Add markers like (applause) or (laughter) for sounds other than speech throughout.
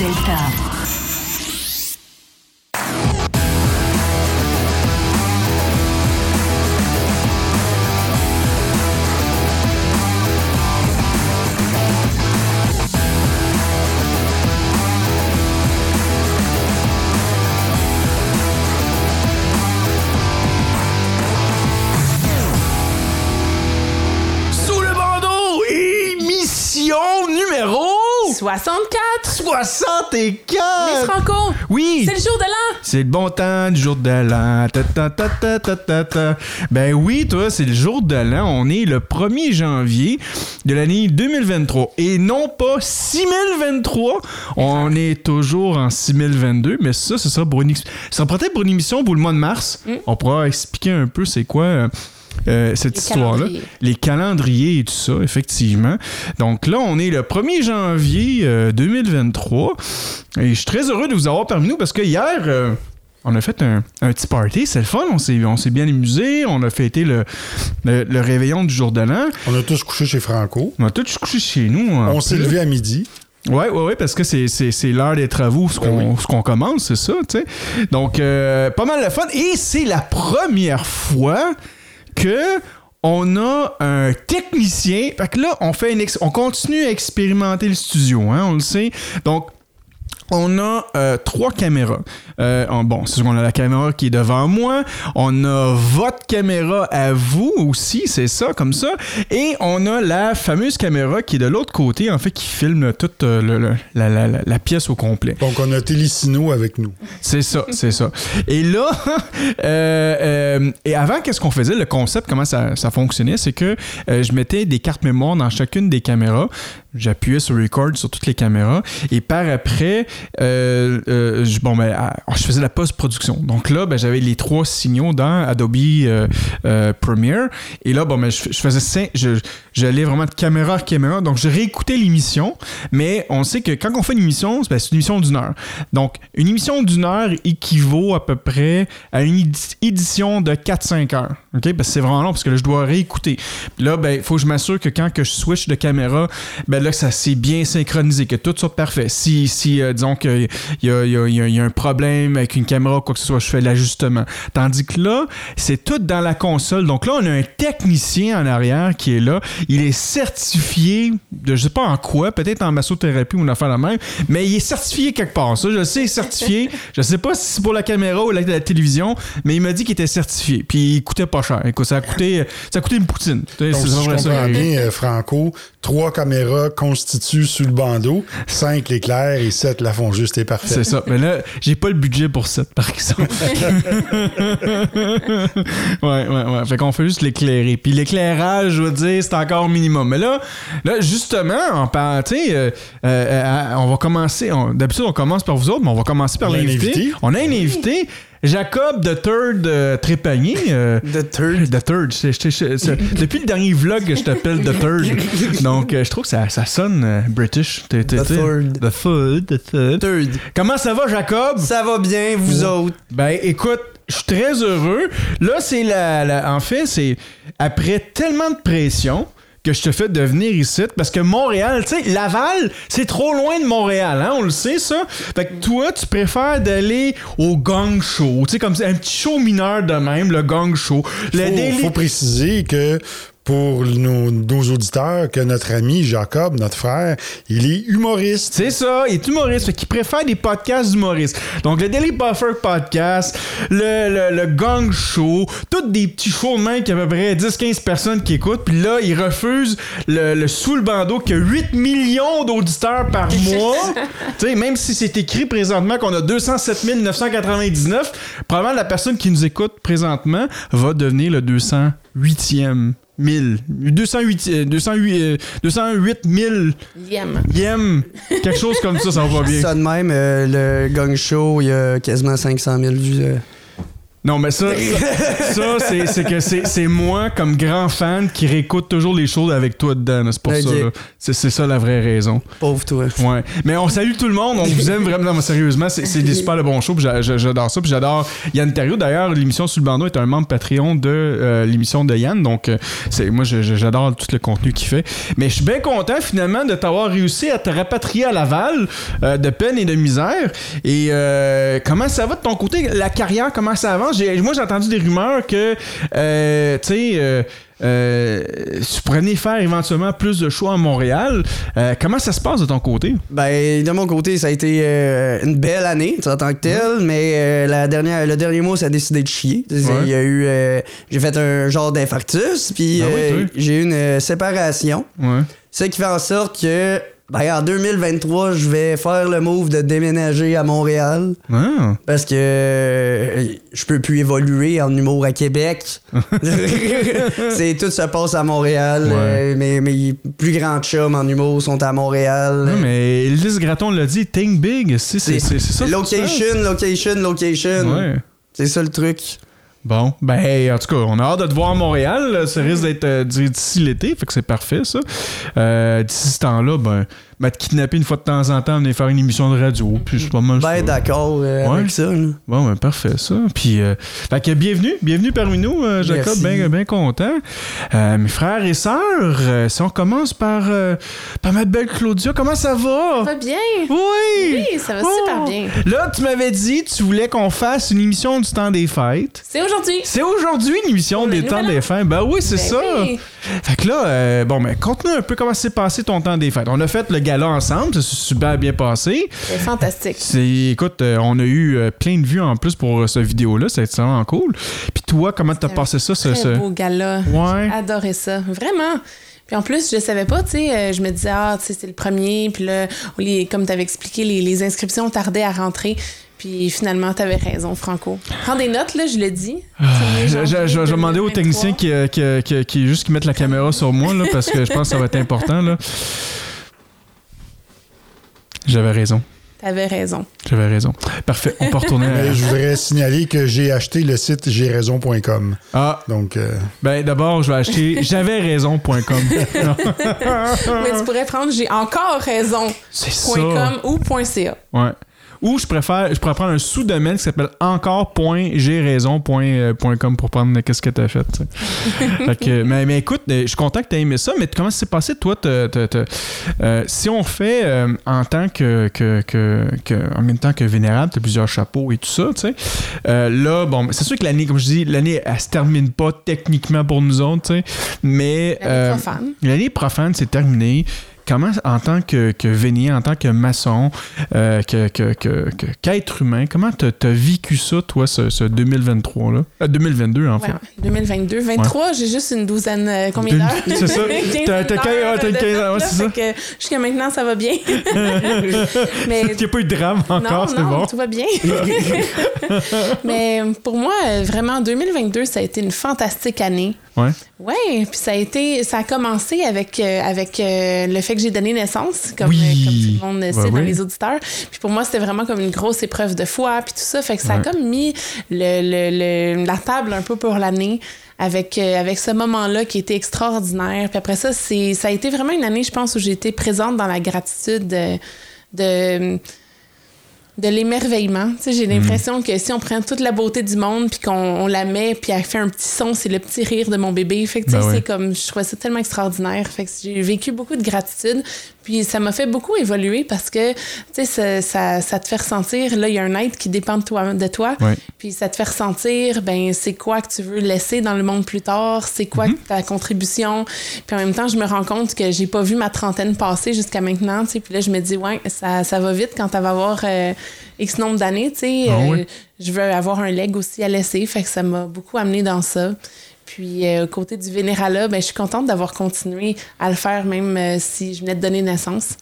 Delta. Sous le bandeau, émission numéro 64! 64! Miss Franco! Oui! C'est le jour de l'an! C'est le bon temps du jour de l'an. Ta, ta, ta, ta, ta, ta, ta. Ben oui, toi, c'est le jour de l'an. On est le 1er janvier de l'année 2023. Et non pas 6023. On est toujours en 6022. Mais ça, ce sera pour une, ça sera peut-être pour une émission pour le mois de mars. On pourra expliquer un peu c'est quoi. Euh, euh, cette histoire-là. Les calendriers et tout ça, effectivement. Donc là, on est le 1er janvier euh, 2023. Et je suis très heureux de vous avoir parmi nous parce que hier, euh, on a fait un, un petit party. C'est le fun. On s'est, on s'est bien amusé. On a fêté le, le, le réveillon du jour de l'an. On a tous couché chez Franco. On a tous couché chez nous. On s'est levé à midi. Ouais, ouais, ouais, parce que c'est, c'est, c'est l'heure des travaux, ce qu'on, ce qu'on commence, c'est ça, tu sais. Donc, euh, pas mal de fun. Et c'est la première fois que on a un technicien. Fait que là, on fait une ex- on continue à expérimenter le studio, hein, on le sait. Donc, on a euh, trois caméras. Euh, on- bon, c'est sûr qu'on a la caméra qui est devant moi. On a votre caméra à vous aussi, c'est ça, comme ça. Et on a la fameuse caméra qui est de l'autre côté, en fait, qui filme toute euh, le- le- la, la- la- la pièce au complet. Donc, on a Télésino avec nous. C'est ça, c'est ça. Et là, (laughs) et avant, qu'est-ce qu'on faisait? Le concept, comment ça, ça fonctionnait, c'est que je mettais des cartes mémoire dans chacune des caméras. J'appuyais sur record sur toutes les caméras. Et par après, euh, euh, je, bon, ben, ah, je faisais la post-production. Donc là, ben, j'avais les trois signaux dans Adobe euh, Premiere. Et là, bon, ben, je, faisais je- j'allais vraiment de caméra à caméra. Donc, je réécoutais l'émission. Mais on sait que quand on fait une émission, ben, c'est une émission d'une heure. Donc, une émission d'une heure équivaut à peu près à une édi- édition de 4-5 heures. OK? Parce que c'est vraiment long parce que là, je dois réécouter. Là, ben, il faut que je m'assure que quand que je switch de caméra, ben là, ça s'est bien synchronisé, que tout soit parfait. Si, si euh, disons qu'il y y, y y a un problème avec une caméra ou quoi que ce soit, je fais l'ajustement. Tandis que là, c'est tout dans la console. Donc là, on a un technicien en arrière qui est là. Il est certifié de je sais pas en quoi, peut-être en massothérapie ou une affaire la même, mais il est certifié quelque part. Ça, je le sais, il est certifié. (laughs) je sais pas si c'est pour la caméra ou la, la télévision, mais il m'a dit qu'il était certifié. Puis il coûtait pas cher. Écoute, ça a coûté, ça a coûté une poutine. C'est Donc, si je ça. comprends bien, euh, Franco, trois caméras constituent sous le bandeau, cinq l'éclair et sept la font juste et parfait. C'est ça. Mais là, j'ai pas le budget pour ça, par exemple. (laughs) ouais, ouais, ouais. Fait qu'on fait juste l'éclairer. Puis l'éclairage, je veux dire, c'est encore minimum. Mais là, là justement, on parle, tu sais, euh, euh, on va commencer. D'habitude, on commence par vous autres, mais on va commencer par l'invité. invité. On a un invité. Jacob de Third euh, Trépanier. euh, The Third. The Third. Depuis le dernier vlog, je t'appelle The Third. Donc, euh, je trouve que ça, ça sonne euh, British. The Third. The Third. The Third. Third. Comment ça va, Jacob? Ça va bien, vous autres? Ben, écoute, je suis très heureux. Là, c'est la, la- En fait, c'est après tellement de pression que je te fais de venir ici parce que Montréal, tu sais, Laval, c'est trop loin de Montréal, hein, on le sait ça. Fait que toi, tu préfères d'aller au gang show, tu sais, comme un petit show mineur de même, le gang show. Le faut, Daily- faut préciser que pour nos, nos auditeurs, que notre ami Jacob, notre frère, il est humoriste. C'est ça, il est humoriste, fait qu'il préfère des podcasts d'humoristes. Donc le Daily Buffer Podcast, le, le, le Gang Show, tous des petits shows de même qui a à peu près 10-15 personnes qui écoutent, puis là, il refuse le, le sous le bandeau qui a 8 millions d'auditeurs par (laughs) mois. tu sais, même si c'est écrit présentement qu'on a 207 999, probablement la personne qui nous écoute présentement va devenir le 200 208e 1000. 208, euh, 208, euh, 208 000 Liem. yem. Quelque chose comme ça, ça va bien. Ça de même, euh, le gang show, il y a quasiment 500 000 vues. Non, mais ça, ça, ça, c'est, que c'est, moi, comme grand fan, qui réécoute toujours les choses avec toi dedans. C'est pour Ok. ça. C'est, ça la vraie raison. Pauvre toi. Ouais. Mais on salue tout le monde. On vous aime vraiment. Non, mais sérieusement, c'est, des super de bons shows. j'adore ça. Puis j'adore Yann Terriot. D'ailleurs, l'émission Sous le bandeau est un membre Patreon de euh, l'émission de Yann. Donc, euh, c'est, moi, j'adore tout le contenu qu'il fait. Mais je suis bien content, finalement, de t'avoir réussi à te rapatrier à Laval euh, de peine et de misère. Et euh, comment ça va de ton côté? La carrière, comment ça avance? Moi, j'ai entendu des rumeurs que, euh, tu sais, euh, euh, tu venir faire éventuellement plus de choix à Montréal. Euh, comment ça se passe de ton côté? Ben, de mon côté, ça a été euh, une belle année, en tant que tel, mais euh, la dernière, le dernier mois, ça a décidé de chier. Il y a eu. j'ai fait un genre d'infarctus, puis Ah oui, toi? j'ai eu une séparation. Ouais. Ce qui fait en sorte que. Ben, en 2023, je vais faire le move de déménager à Montréal Ah. parce que euh, je peux plus évoluer en humour à Québec. (laughs) (laughs) C'est tout se passe à Montréal. Ouais. euh, mes, mes plus grands chums en humour sont à Montréal. Non, mais Lise Graton l'a dit, think big. C'est, ça. Location, location, location. Ouais. C'est ça le truc. Bon, ben, en tout cas, on a hâte de te voir à Montréal. là. Ça risque d'être euh, d'ici l'été, fait que c'est parfait, ça. Euh, d'ici ce temps-là, ben, ben, te kidnapper une fois de temps en temps, venir faire une émission de radio, puis c'est pas mal. Ben d'accord euh, Ouais. avec ça. là. Bon, ben, parfait, ça. Puis, euh, fait que bienvenue, bienvenue parmi nous, euh, Jacob, bien bien content. Euh, mes frères et sœurs, euh, si on commence par, euh, par ma belle Claudia, comment ça va? Ça va bien? Oui! Oui, ça va Oh! super bien. Là, tu m'avais dit, tu voulais qu'on fasse une émission du temps des fêtes. C'est aujourd'hui. C'est aujourd'hui l'émission des temps des fêtes. Ben oui, c'est Ben ça. oui. Fait que là, euh, bon, ben, conte-nous un peu comment s'est passé ton temps des fêtes. On a fait le gala ensemble, ça s'est super bien passé. C'est fantastique. C'est, écoute, euh, on a eu euh, plein de vues en plus pour cette vidéo-là, c'est vraiment cool. Puis toi, comment t'as passé ça? ce- Très ce- beau gala. Ouais. J'ai adoré ça. Vraiment. Puis en plus, je savais pas, tu sais, euh, je me disais, ah, tu sais, c'est le premier. Puis là, les, comme tu avais expliqué, les, les inscriptions tardaient à rentrer. Puis finalement, tu avais raison, Franco. Prends des notes, là, je le dis. Je, je- je- je vais demander aux techniciens qui, qui, qui, qui- juste qui mettent la caméra sur moi, là, parce que je pense que ça va être important. Là. J'avais raison. T'avais raison. J'avais raison. Parfait. On peut retourner à... Je voudrais signaler que j'ai acheté le site j'airaison.com. Ah, Donc, euh, ben d'abord, je vais acheter (laughs) j'avais raison.com. Mais tu pourrais prendre j'ai encore raison. C'est ça. .com ou .ca. Ouais. Ou je préfère, je pourrais prendre un sous-domaine qui s'appelle encore.graison.com pour prendre qu'est-ce que t'as fait. (laughs) Fait que, mais, mais écoute, euh, je suis content que t'aies aimé ça, mais comment ça s'est passé, toi, te- te- te- euh, si on fait euh, en tant que, que, que, que- en même temps que vénérable, t'as plusieurs chapeaux et tout ça, tu sais. Euh, là, bon, c'est sûr que l'année, comme je dis, l'année, elle se termine pas techniquement pour nous autres, tu sais, mais... L'année euh, profane. L'année profane, c'est terminé. Comment, en tant que, que vénien, en tant que maçon, euh, que, que, que- qu'être humain, comment t'as as vécu ça, toi, ce, ce 2023-là? Euh, 2022, en fait. Ouais, 2022. 23, j'ai juste une douzaine, euh, combien d'heures? c'est ça. (laughs) 15 T'as- t'as heures quin- t'as c'est ça. que Jusqu'à maintenant, ça va bien. (laughs) Mais Il n'y a pas eu de drame encore, non, c'est non, bon. tout va bien. (laughs) Mais pour moi, euh, vraiment, 2022, ça a été une fantastique année. Ouais. Ouais, puis ça a été, ça a commencé avec euh, avec euh, le fait que j'ai donné naissance, comme, Oui. euh, comme tout le monde le sait dans oui. les auditeurs. Puis pour moi, c'était vraiment comme une grosse épreuve de foi, puis tout ça, fait que ça Ouais. a comme mis le, le- le- la table un peu pour l'année. Avec, euh, avec ce moment-là qui était extraordinaire. Puis après ça, c'est, ça a été vraiment une année, je pense, où j'ai été présente dans la gratitude de, de, de l'émerveillement. Tu sais, j'ai l'impression que si on prend toute la beauté du monde puis qu'on on la met puis elle fait un petit son, c'est le petit rire de mon bébé. Fait que Ben c'est comme je trouvais ça tellement extraordinaire. Fait que j'ai vécu beaucoup de gratitude. Puis ça m'a fait beaucoup évoluer parce que tu sais ça, ça, ça te fait ressentir là il y a un être qui dépend de toi de toi. Ouais. Puis ça te fait ressentir ben c'est quoi que tu veux laisser dans le monde plus tard, c'est quoi Mhm. ta contribution. Puis en même temps, je me rends compte que j'ai pas vu ma trentaine passer jusqu'à maintenant, tu sais. Puis là je me dis ouais, ça, ça va vite quand tu vas avoir euh, X nombre d'années, tu sais. Ah Euh. Je veux avoir un leg aussi à laisser, fait que ça m'a beaucoup amené dans ça. Puis, euh, côté du Vénérala, ben, je suis contente d'avoir continué à le faire, même euh, si je venais de donner naissance.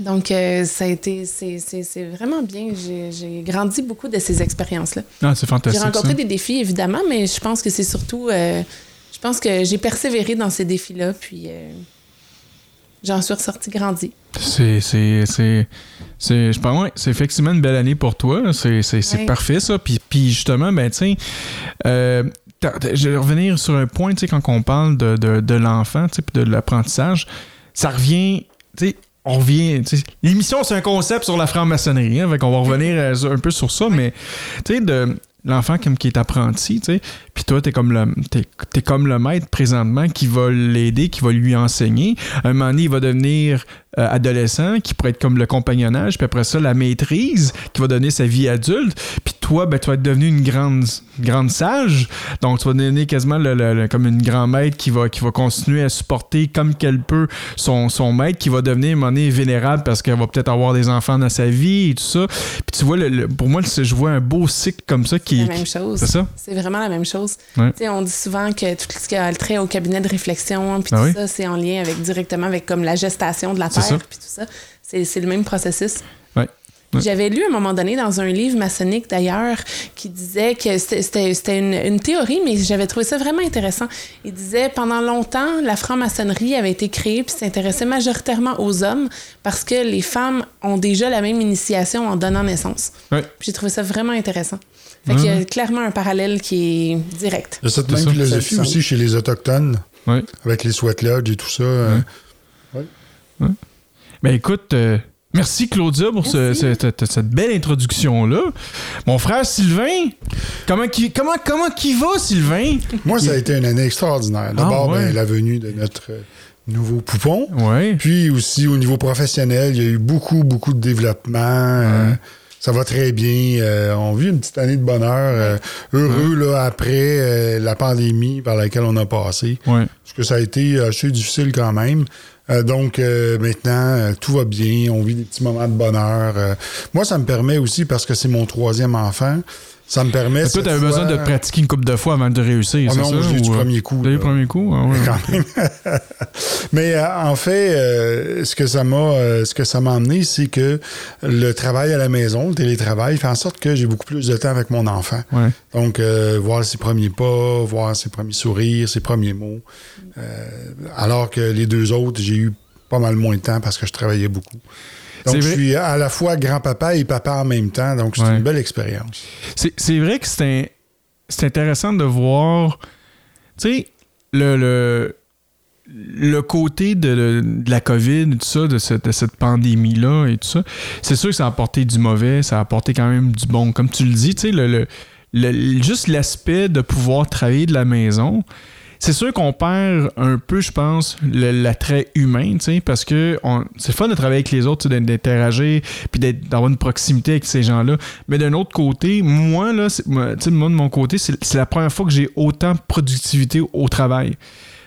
Donc, euh, ça a été, c'est, vraiment bien. J'ai, j'ai grandi beaucoup de ces expériences-là. Ah, c'est J'ai fantastique. rencontré ça. des défis, évidemment, mais je pense que c'est surtout je pense que j'ai persévéré dans ces défis-là, puis j'en suis ressortie grandie. C'est, c'est, c'est, c'est, je pense, ouais, c'est effectivement une belle année pour toi. C'est, Ouais. parfait, ça. Puis, puis justement, ben, tu sais, je vais revenir sur un point, tu sais, quand on parle de, de, de l'enfant, tu sais, puis de l'apprentissage, ça revient, tu sais, on revient, l'émission, c'est un concept sur la franc-maçonnerie, hein, qu'on va revenir euh, un peu sur ça, mais, tu sais, de l'enfant qui est apprenti, tu sais, puis toi, t'es comme le t'es, t'es comme le maître présentement qui va l'aider, qui va lui enseigner. À un moment donné, il va devenir euh, adolescent, qui pourrait être comme le compagnonnage, puis après ça, la maîtrise, qui va donner sa vie adulte. Puis toi, ben, tu vas être devenu une grande, grande sage. Donc, tu vas donner quasiment le- le- le- comme une grand maître qui va, qui va continuer à supporter comme qu'elle peut son, son maître, qui va devenir à un moment donné vénérable parce qu'elle va peut-être avoir des enfants dans sa vie et tout ça. Puis tu vois, le- le- pour moi, je vois un beau cycle comme ça qui la même chose. C'est ça? C'est vraiment la même chose. Ouais. Tu sais, On dit souvent que tout ce qui a le trait au cabinet de réflexion, puis Ah tout oui? ça, c'est en lien avec directement avec comme la gestation de la C'est terre, ça. puis tout ça. C'est c'est le même processus. Ouais. Ouais. J'avais lu à un moment donné dans un livre maçonnique d'ailleurs qui disait que c'était- c'était c'était une, une théorie, mais j'avais trouvé ça vraiment intéressant. Il disait pendant longtemps, la franc-maçonnerie avait été créée puis s'intéressait majoritairement aux hommes parce que les femmes ont déjà la même initiation en donnant naissance. Ouais. Puis J'ai trouvé ça vraiment intéressant. Fait qu'il y a clairement un parallèle qui est direct. Il y a cette même ça. philosophie aussi chez les Autochtones, Ouais. avec les sweat lodges et tout ça. euh, Ben écoute, euh, merci Claudia pour ce- Merci. cette, cette belle introduction-là. Mon frère Sylvain, comment qui, comment, comment qui va Sylvain? Moi, ça a été une année extraordinaire. D'abord, Ah, ouais. ben, la venue de notre euh, nouveau poupon. Ouais. Puis aussi, au niveau professionnel, il y a eu beaucoup, beaucoup de développement. euh, ça va très bien. Euh, on vit une petite année de bonheur. euh, heureux, là, après euh, la pandémie par laquelle on a passé. Ouais. Parce que ça a été assez difficile quand même. Euh, donc euh, maintenant, euh, tout va bien. On vit des petits moments de bonheur. Euh, moi, ça me permet aussi, parce que c'est mon troisième enfant, ça me permet... Mais toi, fois- besoin de pratiquer une couple de fois avant de réussir, c'est non, ça? du ou, euh, premier coup, T'as eu le là. premier coup? Ah ouais. (laughs) quand même. (laughs) Mais euh, en fait, euh, ce que ça m'a, euh, ce que ça m'a amené, c'est que le travail à la maison, le télétravail, fait en sorte que j'ai beaucoup plus de temps avec mon enfant. Ouais. Donc, euh, voir ses premiers pas, voir ses premiers sourires, ses premiers mots. Euh, alors que les deux autres, j'ai eu pas mal moins de temps parce que je travaillais beaucoup. Donc, je suis à la fois grand-papa et papa en même temps. Donc, c'est Ouais. une belle expérience. C'est, vrai que c'est, intéressant de voir, tu sais, le, le, le côté de, la COVID, tout ça, de, cette- de cette pandémie-là et tout ça. C'est sûr que ça a apporté du mauvais, ça a apporté quand même du bon. Comme tu le dis, tu sais, le, le- le- juste l'aspect de pouvoir travailler de la maison. C'est sûr qu'on perd un peu, je pense, l'attrait humain, parce que c'est fun de travailler avec les autres, d'interagir, puis d'avoir une proximité avec ces gens-là. Mais d'un autre côté, moi, là, moi, moi, de mon côté, c'est la première fois que j'ai autant de productivité au travail.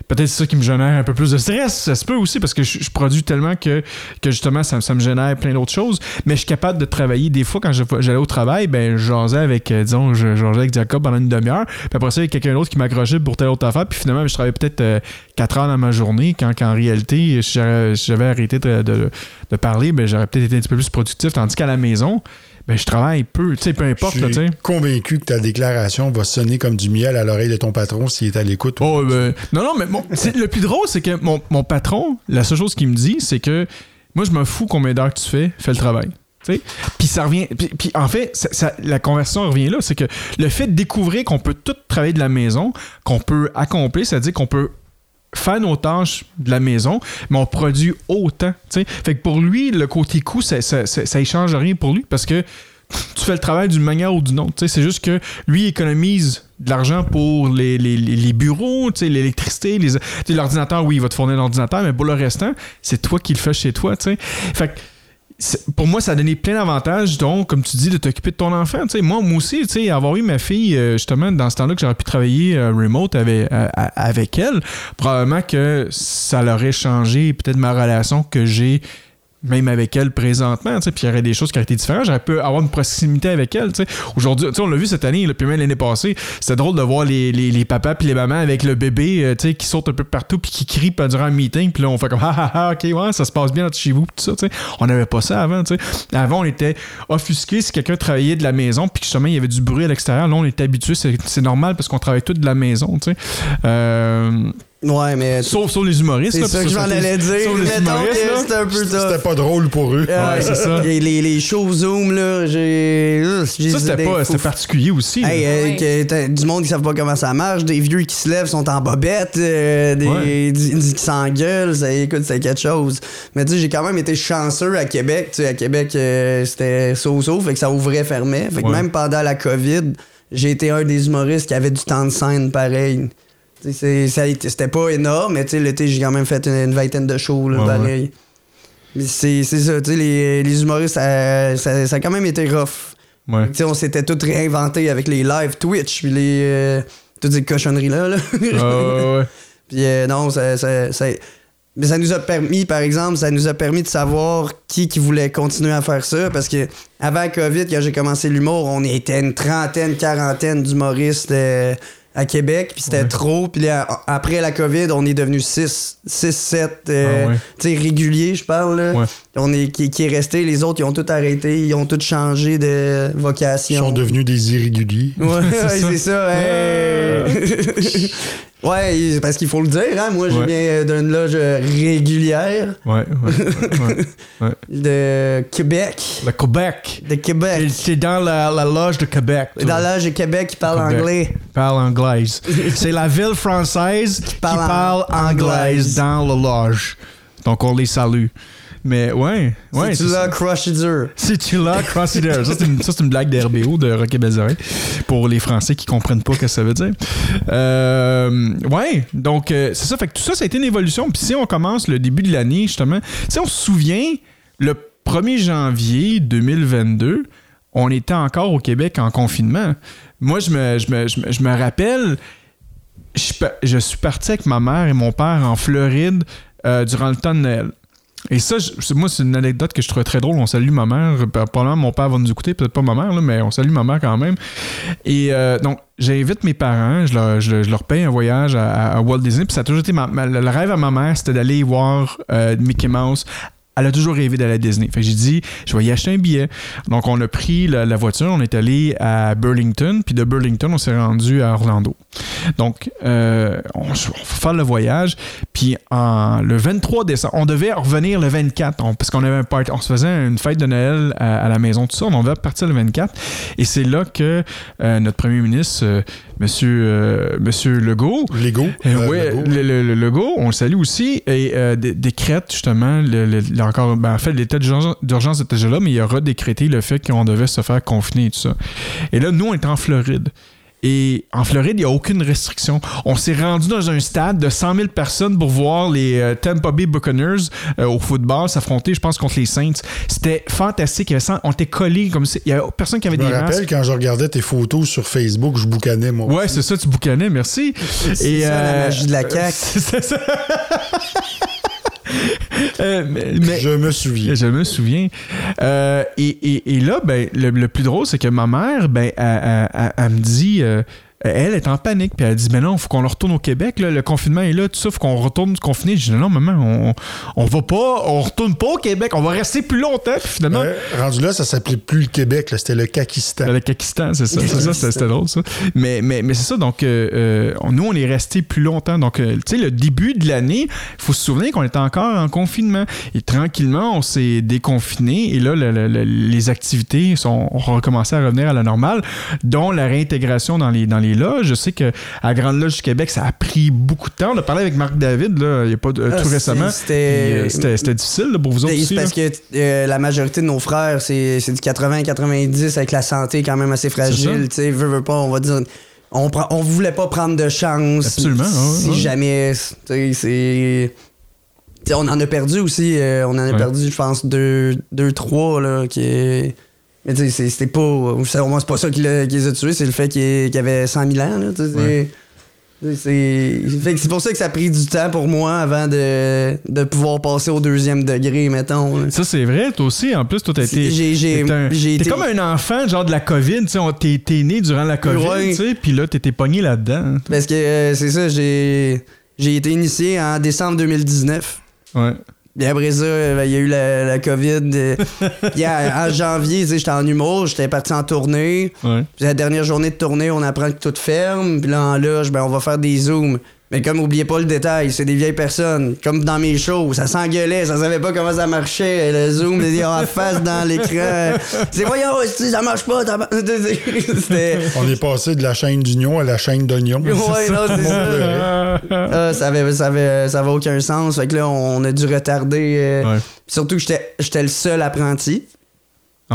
Peut-être c'est ça qui me génère un peu plus de stress. Ça se peut aussi parce que je, produis tellement que, que justement, ça, ça me génère plein d'autres choses. Mais je suis capable de travailler. Des fois, quand j'allais au travail, ben, je jasais avec, euh, disons, je, jasais avec Jacob pendant une demi-heure. Puis après ça, il y quelqu'un d'autre qui m'accrochait pour telle autre affaire. Puis finalement, je travaillais peut-être 4 heures dans ma journée. Quand, qu'en réalité, si j'avais arrêté de, de- de parler, ben, j'aurais peut-être été un petit peu plus productif. Tandis qu'à la maison, ben, je travaille peu. Tu sais, peu importe, je là, suis convaincu que ta déclaration va sonner comme du miel à l'oreille de ton patron s'il est à l'écoute. Oh, ben, non, non, mais mon- le plus drôle, c'est que mon, mon patron, la seule chose qu'il me dit, c'est que moi, je m'en fous combien d'heures tu fais, fais le travail. Puis ça revient. Puis, puis en fait, ça- ça- la conversion revient là. C'est que le fait de découvrir qu'on peut tout travailler de la maison, qu'on peut accomplir, c'est-à-dire qu'on peut faire nos tâches de la maison, mais on produit autant. Fait que pour lui, le côté coût, ça, ça, ça, ça échange rien pour lui parce que tu fais le travail d'une manière ou d'une autre. C'est juste que lui économise de l'argent pour les, les, les- bureaux, l'électricité, l'ordinateur, oui, il va te fournir l'ordinateur, mais pour le restant, c'est toi qui le fais chez toi. Fait que pour moi, ça a donné plein d'avantages, donc, comme tu dis, de t'occuper de ton enfant. tu sais. Moi, moi aussi, avoir eu ma fille, euh, justement, dans ce temps-là que j'aurais pu travailler euh, remote avec, euh, avec elle, probablement que ça l'aurait changé peut-être ma relation que j'ai même avec elle présentement, puis il y aurait des choses qui auraient été différentes. J'aurais pu avoir une proximité avec elle. Aujourd'hui, on l'a vu cette année, puis même l'année passée, c'était drôle de voir les, les, les papas puis les mamans avec le bébé, euh, sais, qui sautent un peu partout puis qui crient pendant durant un meeting, puis là, on fait comme, (laughs) ah, ah, ah, ok, ouais, ça se passe bien chez vous, tout ça, tu sais. On n'avait pas ça avant, tu sais. Avant, on était offusqué si quelqu'un travaillait de la maison, puis justement, il y avait du bruit à l'extérieur. Là, on était habitué, c'est normal parce qu'on travaille tous de la maison, tu sais. Euh, Ouais, mais. sauf sur les humoristes, C'est là, ça parce que je m'en c'était- allais dire. c'est un peu C'était ça. pas drôle pour eux. Ouais, c'est ça. Les, les, les shows Zoom, là, j'ai. Ça, c'était pas, c'était particulier aussi. Hey, euh, Ouais. que t'as du monde qui savent pas comment ça marche, des vieux qui se lèvent sont en bobette, euh, des, Ouais. qui s'engueulent, ça, écoute, c'est quelque chose. Mais tu sais, j'ai quand même été chanceux à Québec. Tu sais, à Québec, euh, c'était so-so, fait que ça ouvrait, fermait. Fait que Ouais. même pendant la COVID, j'ai été un des humoristes qui avait du temps de scène pareil. C'était pas énorme, mais l'été, j'ai quand même fait une, une vingtaine de shows, là, Ouais, pareil. Mais c'est ça, tu sais, les, les humoristes, ça, ça- ça a quand même été rough. Ouais. Tu sais, on s'était tout réinventé avec les live Twitch, puis les. euh, toutes ces cochonneries-là. Là. (laughs) Puis euh, non, ça, ça, ça- Mais ça nous a permis, par exemple, ça nous a permis de savoir qui, qui voulait continuer à faire ça. Parce que avant COVID, quand j'ai commencé l'humour, on était une trentaine, quarantaine d'humoristes euh, à Québec, puis c'était Ouais. trop. Puis après la COVID, on est devenu 6, 6 7 Ah ouais. tu sais, réguliers, je parle. Là. Ouais. On est, qui, qui est resté, les autres, ils ont tout arrêté, ils ont tout changé de Ils vocation. sont devenus des irréguliers. Ouais, (laughs) C'est ça. c'est ça. hey. (laughs) ouais, parce qu'il faut le dire, hein. Moi, je viens d'une loge régulière Ouais, ouais, ouais. (laughs) de Québec. Le Québec. De Québec. C'est dans la, la loge de Québec. toi. Dans la loge de Québec qui parle Québec. anglais. Parle anglaise. (laughs) C'est la ville française qui parle parle, en- anglaise anglaise. dans la loge. Donc on les salue. Mais ouais, ouais. si tu c'est l'as, ça. crush it dur. Si tu l'as, consider. Ça, c'est une, ça, c'est une blague d'RBO de Rocky Balzarin pour les Français qui comprennent pas ce que ça veut dire. Euh, ouais, donc euh, c'est ça. Fait que tout ça, ça a été une évolution. Puis si on commence le début de l'année, justement, si on se souvient, le 1er janvier 2022, on était encore au Québec en confinement. Moi, je me, je me, je me, je me rappelle, je suis parti avec ma mère et mon père en Floride euh, durant le temps de Noël. Et ça, moi, c'est une anecdote que je trouve très drôle. On salue ma mère. Probablement, mon père va nous écouter, peut-être pas ma mère, là, mais on salue ma mère quand même. Et euh, donc, j'invite mes parents, je leur, je, paye un voyage à, Walt Disney. Puis ça a toujours été ma- le rêve à ma mère, c'était d'aller voir euh, Mickey Mouse. Elle a toujours rêvé d'aller à Disney. Fait j'ai dit, je vais y acheter un billet. Donc, on a pris la voiture, on est allé à Burlington, puis de Burlington, on s'est rendu à Orlando. Donc, euh, on, on va faire le voyage. Puis, en, le 23 décembre, on devait revenir le 24, on- parce qu'on avait un party, on se faisait une fête de Noël à, à la maison, tout ça. On devait partir le 24. Et c'est là que euh, notre premier ministre, euh, Monsieur, euh, Monsieur Legault, Lego. euh, euh, ouais, Lego. le, le- le logo, on le salue aussi, et dé- décrète justement, le, encore, ben, en fait, l'état d'urgence d'urgence était déjà là, mais il a redécrété le fait qu'on devait se faire confiner et tout ça. Et là, nous, on est en Floride. Et en Floride, il n'y a aucune restriction. On s'est rendu dans un stade de 100 000 personnes pour voir les euh, Tampa Bay Buccaneers euh, au football s'affronter, je pense, contre les Saints. C'était fantastique. Il y avait 100 on était collés comme si. Il n'y avait personne qui avait Je me des masques. rappelle quand je regardais tes photos sur Facebook, je boucanais moi. Ouais, c'est ça, tu boucanais, merci. C'est ça, la magie de la (laughs) CAQ. C'est ça. Euh, mais, Je me souviens. je me souviens. Euh, et, et- et là, ben, le, le plus drôle, c'est que ma mère, ben, elle, elle- elle- elle me dit. Elle est en panique, puis elle dit Mais non, faut qu'on le retourne au Québec, là, le confinement est là, tout ça, faut qu'on retourne confiner. Je dis Non, maman, on, on va pas, on retourne pas au Québec, on va rester plus longtemps, puis finalement. Ouais, rendu là, ça s'appelait plus le Québec, là, c'était le Kakistan. Le Kakistan, c'est ça, c'est ça, c'était drôle ça. Mais, mais, mais c'est ça, donc euh, euh, nous, on est resté plus longtemps. Donc, euh, tu sais, le début de l'année, il faut se souvenir qu'on était encore en confinement. Et tranquillement, on s'est déconfiné. Et là, le- le- le- les activités sont, ont recommencé à revenir à la normale, dont la réintégration dans les, dans les loges. Je sais que à Grande Loge du Québec, ça a pris beaucoup de temps. On a parlé avec Marc David, là, il y a pas euh, Ah, tout récemment. c'était- euh, difficile là, pour vous autres C'est aussi. parce là. que euh, la majorité de nos frères, c'est du 80-90 avec la santé quand même assez fragile. Tu sais, veux, veux pas, on va dire. On, prend, on voulait pas prendre de chance. Absolument, Si ouais. jamais. C'est. on en a perdu aussi. euh, on en a Ouais. perdu, je pense, deux, deux trois, là, qui est- C'était pas. Au moins, c'est pas ça qui, les a tués, c'est le fait qu'il qu'il avait 100 000 ans, c'est- pour ça que ça a pris du temps pour moi avant de, de pouvoir passer au deuxième degré, mettons. Ça, c'est vrai, toi aussi. En plus, toi, t'as été. J'ai- t'es comme un enfant, genre de la COVID. Tu sais, on- t'es né durant la COVID, tu sais, puis là, t'étais pogné là-dedans. Parce que euh, c'est ça, j'ai j'ai été initié en décembre 2019. Ouais. Puis après ça, ben, il y a eu la, la COVID. euh, (laughs) puis en, janvier, j'étais en humour, j'étais parti en tournée. Ouais. Puis la dernière journée de tournée, on apprend que tout ferme. Puis là, en loge, ben, on va faire des zooms. Mais comme, oubliez pas le détail, c'est des vieilles personnes. Comme dans mes shows, ça s'engueulait, ça savait pas comment ça marchait. Le zoom, les en face dans l'écran. C'est voyons, si ça marche pas. t'as- (laughs) C'était. On est passé de la chaîne d'union à la chaîne d'oignon. Ouais, non, c'est (laughs) ça. Ah, ça, avait, ça, avait, ça avait aucun sens. Fait que là, on a dû retarder. euh, Ouais. Surtout que j'étais j'étais le seul apprenti.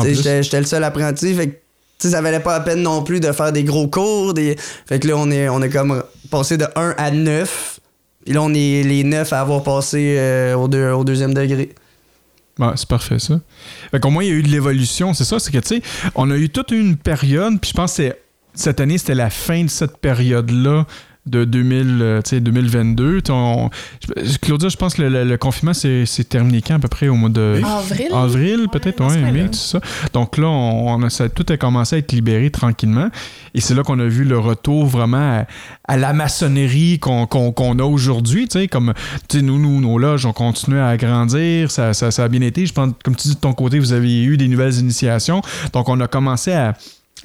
J'étais le seul apprenti. Fait que tu sais, ça valait pas la peine non plus de faire des gros cours. Des... Fait que là, on est, on est comme passé de 1 à 9. Puis là, on est les 9 à avoir passé euh, au, deux- au deuxième degré. C'est parfait ça. Fait qu'au moins, il y a eu de l'évolution, c'est ça, c'est que tu sais, on a eu toute une période, puis je pense que cette année, c'était la fin de cette période-là de 2000, euh, tu sais, 2022. Tu sais, on- je- Claudia, je pense que le, le- le confinement s'est terminé quand à peu près au mois de Avril? avril, peut-être, ouais, mai, tout ça. Donc là, on, on a, ça, tout a commencé à être libéré tranquillement. Et c'est là qu'on a vu le retour vraiment à, à la maçonnerie qu'on qu'on- qu'on a aujourd'hui. Tu sais, comme tu sais, nous, nous, nos loges ont continué à grandir, ça, ça, ça a bien été. Je pense, comme tu dis de ton côté, vous avez eu des nouvelles initiations. Donc on a commencé à,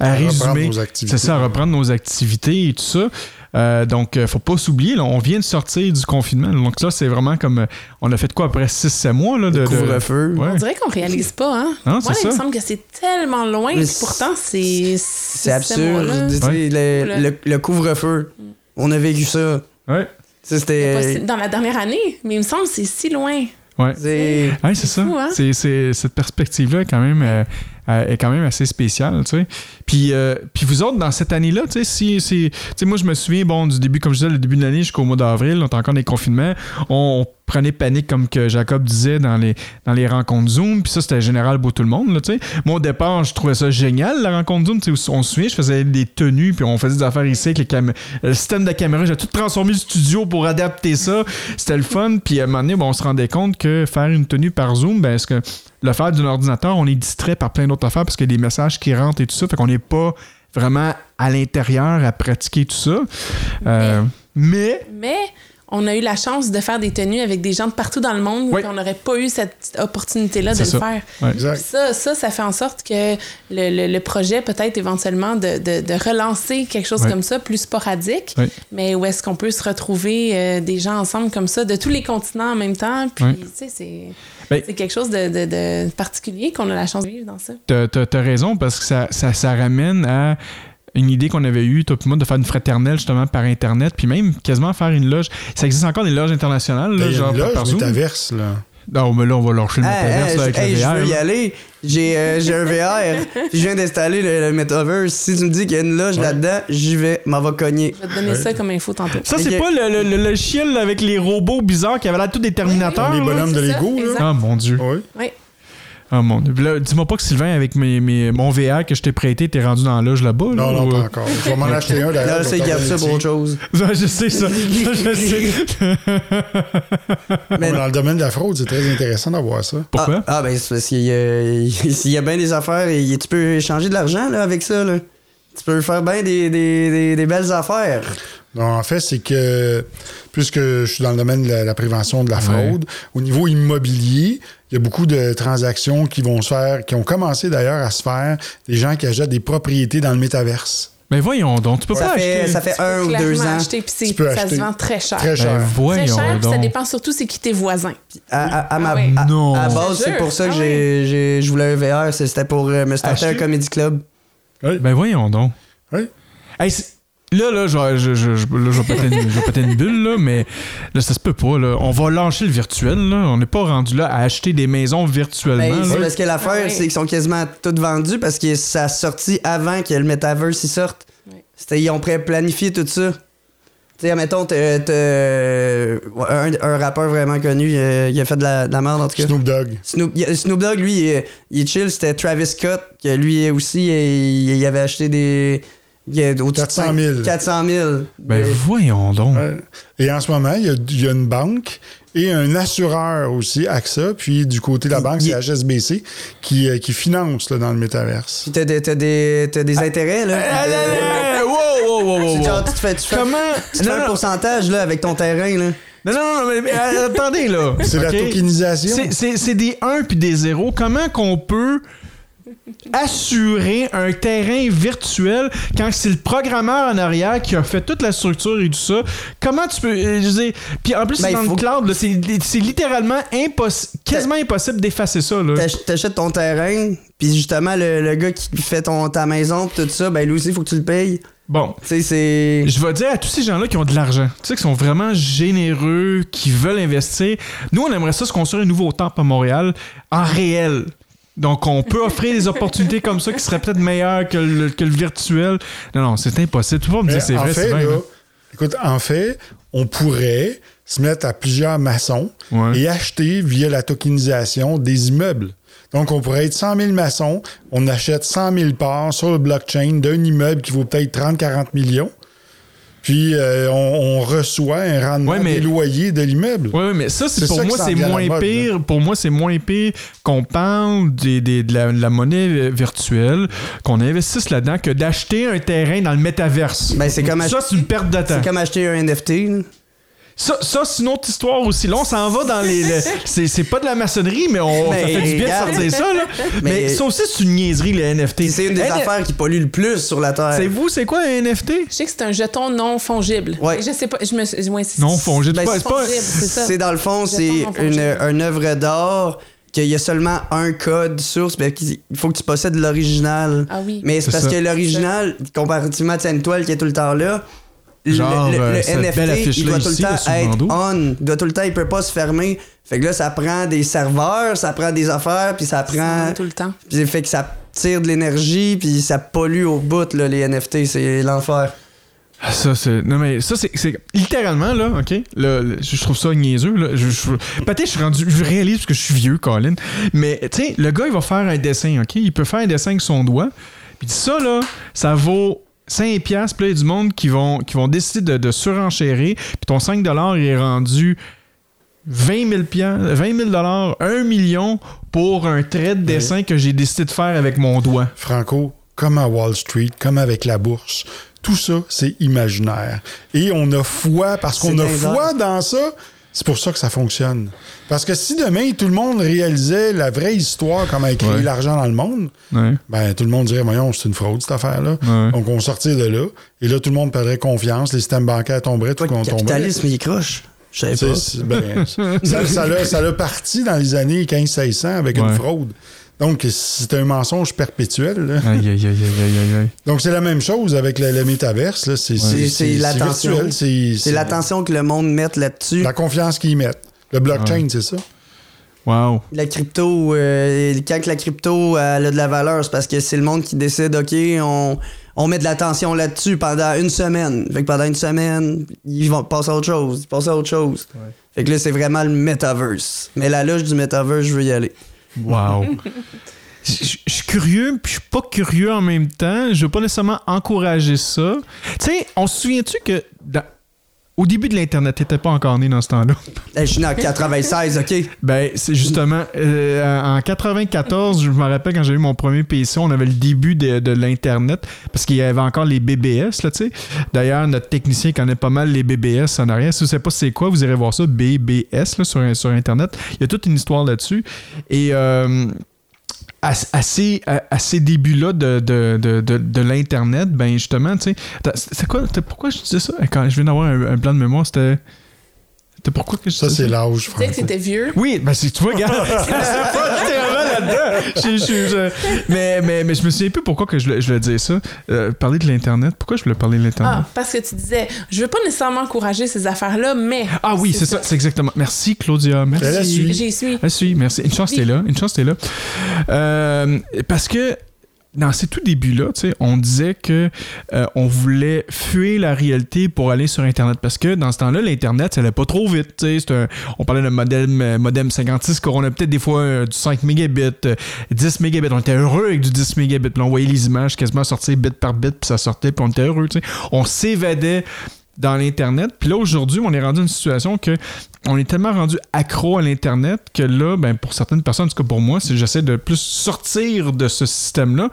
à À reprendre résumer. nos activités. C'est ça, à reprendre nos activités et tout ça. Euh, donc, euh, faut pas s'oublier, on vient de sortir du confinement. Donc là, c'est vraiment comme. euh, on a fait quoi après 6-7 mois là, de. de- Couvre-feu. Ouais. On dirait qu'on réalise pas, hein? Hein, Moi, il me semble que c'est tellement loin, Mais pourtant, c'est. C'est absurde. Ouais. Le, Là. le- le couvre-feu. On a vécu ça. Ouais. C'était. Dans la dernière année, mais il me semble que c'est si loin. Ouais. c'est- Ouais, ça. hein? C'est, cette perspective-là quand même, euh, est quand même assez spéciale, tu sais. Puis, euh, puis vous autres, dans cette année-là, tu sais, si, moi, je me souviens, bon, du début, comme je disais, le début de l'année jusqu'au mois d'avril, on était encore dans les confinements, on, prenait panique, comme que Jacob disait, dans les, dans les rencontres Zoom, puis ça, c'était général pour tout le monde, tu sais. Moi, au départ, je trouvais ça génial, la rencontre Zoom, tu sais, on se souvient, je faisais des tenues, puis on faisait des affaires ici avec le système de caméra, j'ai tout transformé le studio pour adapter ça, c'était le fun, puis à un moment donné, bon, on se rendait compte que faire une tenue par Zoom, ben, est-ce que le faire d'un ordinateur, on est distrait par plein d'autres affaires parce qu'il y a des messages qui rentrent et tout ça, fait qu'on n'est pas vraiment à l'intérieur à pratiquer tout ça. Euh, mais, Mais on a eu la chance de faire des tenues avec des gens de partout dans le monde, Oui. on n'aurait pas eu cette opportunité-là de le ça. faire. Ouais. Exact. Puis Ça, ça, ça fait en sorte que le, le- le projet, peut-être éventuellement, de, de- de relancer quelque chose Ouais. comme ça, plus sporadique, Ouais. mais où est-ce qu'on peut se retrouver euh, des gens ensemble comme ça, de tous les continents en même temps? Puis, tu sais, c'est Ben- c'est quelque chose de, de- de particulier qu'on a la chance de vivre dans ça. t'as, t'as- t'as raison parce que ça, ça, ça ramène à une idée qu'on avait eue, toi et moi, de faire une fraternelle justement par Internet, puis même quasiment faire une loge. Ça existe encore des loges internationales, là, Ben, Il y a genre une par- loge par Zoom. métaverse, là. Non, mais là, on va lâcher le métaverse ah, là, avec hey, le je veux y aller. J'ai euh, j'ai un VR. je viens d'installer le, le Metaverse. Si tu me dis qu'il y a une loge là-dedans, j'y vais. M'en va cogner. Je vais te donner ça comme info tantôt. Ça, c'est pas le, le, le avec les robots bizarres qui avaient l'air tous des Terminateurs. Les bonhommes de Lego. Ah, mon Dieu. Oui. Ah, mon Dieu. Là, dis-moi pas que Sylvain, avec mes, mes- mon VR que je t'ai prêté, t'es rendu dans la loge là-bas. là, Non, non, ou- pas encore. Je vais m'en acheter un d'ailleurs. Là, c'est garde ça pour autre chose. (laughs) Je sais ça. je (laughs) sais. Mais- Dans le domaine de la fraude, c'est très intéressant d'avoir ça. Pourquoi? Ah, ah, ben, c'est parce qu'il y a, (laughs) il y a bien des affaires. et tu peux échanger de l'argent là, avec ça. Là. Tu peux faire bien des, des, des, des belles affaires. Non, en fait, c'est que, puisque je suis dans le domaine de la, la prévention de la fraude, au niveau immobilier, il y a beaucoup de transactions qui vont se faire, qui ont commencé d'ailleurs à se faire, des gens qui achètent des propriétés dans le métaverse. Mais voyons donc, tu peux Ça pas fait, acheter. ça fait un ou deux ans. acheter, puis c'est- Tu peux ça acheter. se vend très cher. Très cher. Ben, Très voyons cher, puis ça donc. dépend surtout c'est qui tes voisins. À, à- à ma, Ah oui. à- Non. à base, c'est pour ça que Ah j'ai, j'ai- je voulais un VR. C'était pour euh, me starter Acheter? un comedy club. Ben voyons donc. Oui. Hey, là, là, je, vais- je, je, je, là, je vais péter une, je vais péter une bulle, là, mais là, ça se peut pas. Là. On va lâcher le virtuel. Là. On n'est pas rendu là à acheter des maisons virtuellement. Ben, c'est là. parce que l'affaire, oui. c'est qu'ils sont quasiment toutes vendues parce que ça a sorti avant que le metaverse y sorte. Oui. C'était, ils ont pré- planifié tout ça. Tu sais, admettons, t'as, t'as- un, un rappeur vraiment connu, euh, il a fait de la, de la merde en tout cas. Snoop Dogg. Snoop, Snoop Dogg, lui, il, est- il est chill. C'était Travis Scott, que lui aussi, il, il avait acheté des, Il y a au-dessus de 400 000. 400 000. Ben voyons donc. Et en ce moment, il y, a, il y a une banque et un assureur aussi, AXA, puis du côté de la banque, c'est HSBC, qui, euh, qui finance là, dans le métaverse. Puis t'as des, t'as des, t'as des intérêts, là. Ah, là, là, wow, wow, wow, wow, genre, tu te fais, tu fais, Comment? tu te fais Non, un non. pourcentage, là, avec ton terrain, là. Non, non, non, mais, mais, euh, attendez, là. (laughs) C'est la OK? tokenisation. C'est- C'est c'est des 1 puis des 0. Comment qu'on peut assurer un terrain virtuel quand c'est le programmeur en arrière qui a fait toute la structure et tout ça? Comment tu peux... euh, je veux dire, puis en plus, Ben, c'est dans il faut- le cloud. là, C'est c'est littéralement impossible, quasiment impossible d'effacer ça. Là. T'ach- T'achètes ton terrain, puis justement, le, le gars qui fait ton, ta maison, tout ça, ben lui aussi, il faut que tu le payes. Bon, Tu sais, c'est. Je vais dire à tous ces gens-là qui ont de l'argent, tu sais, qui sont vraiment généreux, qui veulent investir. Nous, on aimerait ça se construire un nouveau temple à Montréal en réel. Donc, on peut offrir des opportunités comme ça qui seraient peut-être meilleures que le, que le virtuel. Non, non, c'est impossible. Tu vas pas me dire c'est vrai, fait, c'est vrai. là. écoute, en fait, on pourrait se mettre à plusieurs maçons Ouais. et acheter via la tokenisation des immeubles. Donc, on pourrait être 100 000 maçons, on achète 100 000 parts sur le blockchain d'un immeuble qui vaut peut-être 30-40 millions, puis euh, on, on reçoit un rendement Ouais, mais- des loyers de l'immeuble. Oui, mais ça, c'est pour ça moi, c'est moins mode, pire. Pour moi, c'est moins pire qu'on parle des, des- de, la, de la monnaie virtuelle, qu'on investisse là-dedans, que d'acheter un terrain dans le métaverse. Ben, c'est comme ça, ach- c'est une perte de temps. C'est comme acheter un NFT. là. Ça, ça c'est une autre histoire aussi. Là, on s'en va dans les. le- c'est, c'est pas de la maçonnerie, mais on, Mais ça fait du bien regarde. de sortir ça, là. (laughs) Mais, Mais- ça aussi, c'est une niaiserie, le NFT. C'est une des N- affaires qui pollue le plus sur la Terre. C'est vous, c'est quoi un NFT? Je sais que c'est un jeton non fongible. Ouais. Je sais pas. Je me suis- ouais, c'est- Non fongible. Ben, c'est pas, c'est c'est pas- fongible, c'est ça. C'est dans le fond, Jeton c'est une, œuvre d'art qu'il y a seulement un code source, ben, qu'il- il faut que tu possèdes l'original. Ah oui. Mais c'est C'est parce ça. que l'original, comparativement à une toile qui est tout le temps là, Genre, le, le euh, cette belle NFT, il doit tout le ici, temps être on. Il doit tout le temps, il peut pas se fermer. Fait que là, ça prend des serveurs, ça prend des affaires, puis ça prend. tout le temps. Puis ça fait que ça tire de l'énergie, puis ça pollue au bout, là, les NFT. C'est l'enfer. Ah, Ça, c'est. Non, mais ça, c'est. c'est- Littéralement, là, OK? Là, là, je trouve ça niaiseux, là. Je, je- Peut-être que je suis rendu. Je réalise parce que je suis vieux, Colin. Mais, tu sais, le gars, il va faire un dessin, OK? Il peut faire un dessin avec son doigt. Puis ça, là, ça vaut 5 piastres. Puis il y a du monde qui vont, qui vont décider de, de surenchérir. Puis ton 5 il est rendu 20 000 piastres, 20 000 1 million pour un trait de dessin que j'ai décidé de faire avec mon doigt. Franco, comme à Wall Street, comme avec la bourse, tout ça, c'est imaginaire. Et on a foi, parce qu'on a foi dans ça, c'est pour ça que ça fonctionne. Parce que si demain, tout le monde réalisait la vraie histoire, comment créer Ouais. l'argent dans le monde, Ouais. ben tout le monde dirait, voyons, c'est une fraude, cette affaire-là. Ouais. Donc, on sortirait de là, et là, tout le monde perdrait confiance, les systèmes bancaires tomberaient, tout le le monde tomberait. capitalisme, il est croche. Je savais pas. ben, (laughs) ça, ça l'a, ça l'a parti dans les années 1500 avec une fraude. Donc, c'est un mensonge perpétuel. là. Aïe, aïe, aïe, aïe, aïe, aïe. (laughs) Donc, c'est la même chose avec le, le métaverse. là. C'est, l'attention. C'est, que le monde met là-dessus. La confiance qu'ils mettent. Le blockchain, c'est ça. Wow. La crypto, euh, quand la crypto elle a de la valeur, c'est parce que c'est le monde qui décide, OK, on, on met de l'attention là-dessus pendant une semaine. Fait que pendant une semaine, ils vont passer à autre chose. Ils passent à autre chose. Fait que là, c'est vraiment le metaverse. Mais la loge du metaverse, je veux y aller. Wow. (laughs) Je suis curieux, puis je suis pas curieux en même temps. Je veux pas nécessairement encourager ça. Tu sais, on se souvient-tu que dans- au début de l'Internet, t'étais pas encore né dans ce temps-là? (laughs) Hey, je suis né en 96, OK? Ben, c'est justement, euh, en 94, je me rappelle quand j'ai eu mon premier PC, on avait le début de, de l'Internet, parce qu'il y avait encore les BBS, là, tu sais. D'ailleurs, notre technicien connaît pas mal les BBS en arrière. Si vous savez pas c'est quoi, vous irez voir ça, BBS, là, sur, sur Internet. Il y a toute une histoire là-dessus. Et... euh, à, à ces, à- ces débuts-là de, de, de, de, l'Internet, ben justement, tu sais. C'est quoi? Pourquoi je disais ça? Quand je viens d'avoir un, un plan de mémoire, c'était. C'était pourquoi que je Ça, disais? c'est l'âge, Tu sais que c'était vieux? oui, ben si tu vois, regarde, (laughs) c'est pas littéralement là-dedans. Je- je- je- mais, mais, mais je me souviens plus pourquoi que je, voulais- je voulais dire ça. Euh, parler de l'Internet. Pourquoi je voulais parler de l'Internet? Ah, parce que tu disais, je veux pas nécessairement encourager ces affaires-là, mais. Ah, oui, c'est ça. c'est exactement. Merci, Claudia. Merci. Elle a suivi. J'ai su. Ah, si, merci. Une chance, t'es là. Une chance, t'es là. Euh, parce que dans ces tout débuts-là, on disait que euh, on voulait fuir la réalité pour aller sur Internet. Parce que dans ce temps-là, l'Internet, ça allait pas trop vite. un- on parlait d'un modem, euh, modem 56, qu'on a peut-être des fois euh, du 5 mégabits, euh, 10 mégabits. On était heureux avec du 10 mégabits. On voyait les images quasiment sortir bit par bit, puis ça sortait, puis on était heureux. On s'évadait dans l'Internet. Puis là, aujourd'hui, on est rendu à une situation que on est tellement rendu accro à l'Internet que là, ben, pour certaines personnes, en tout cas pour moi, si j'essaie de plus sortir de ce système-là,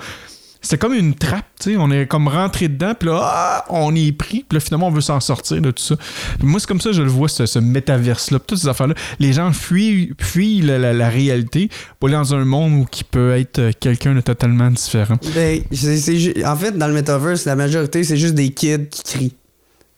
c'est comme une trappe, tu sais. On est comme rentré dedans, puis là, ah, on est pris, puis là, finalement, on veut s'en sortir de tout ça. Moi, c'est comme ça que je le vois, ce, ce métaverse-là, toutes ces affaires-là. Les gens fuient, fuient la, la- réalité pour aller dans un monde où qui peut être euh, quelqu'un de totalement différent. Ben, en fait, dans le metaverse, la majorité, c'est juste des kids qui crient.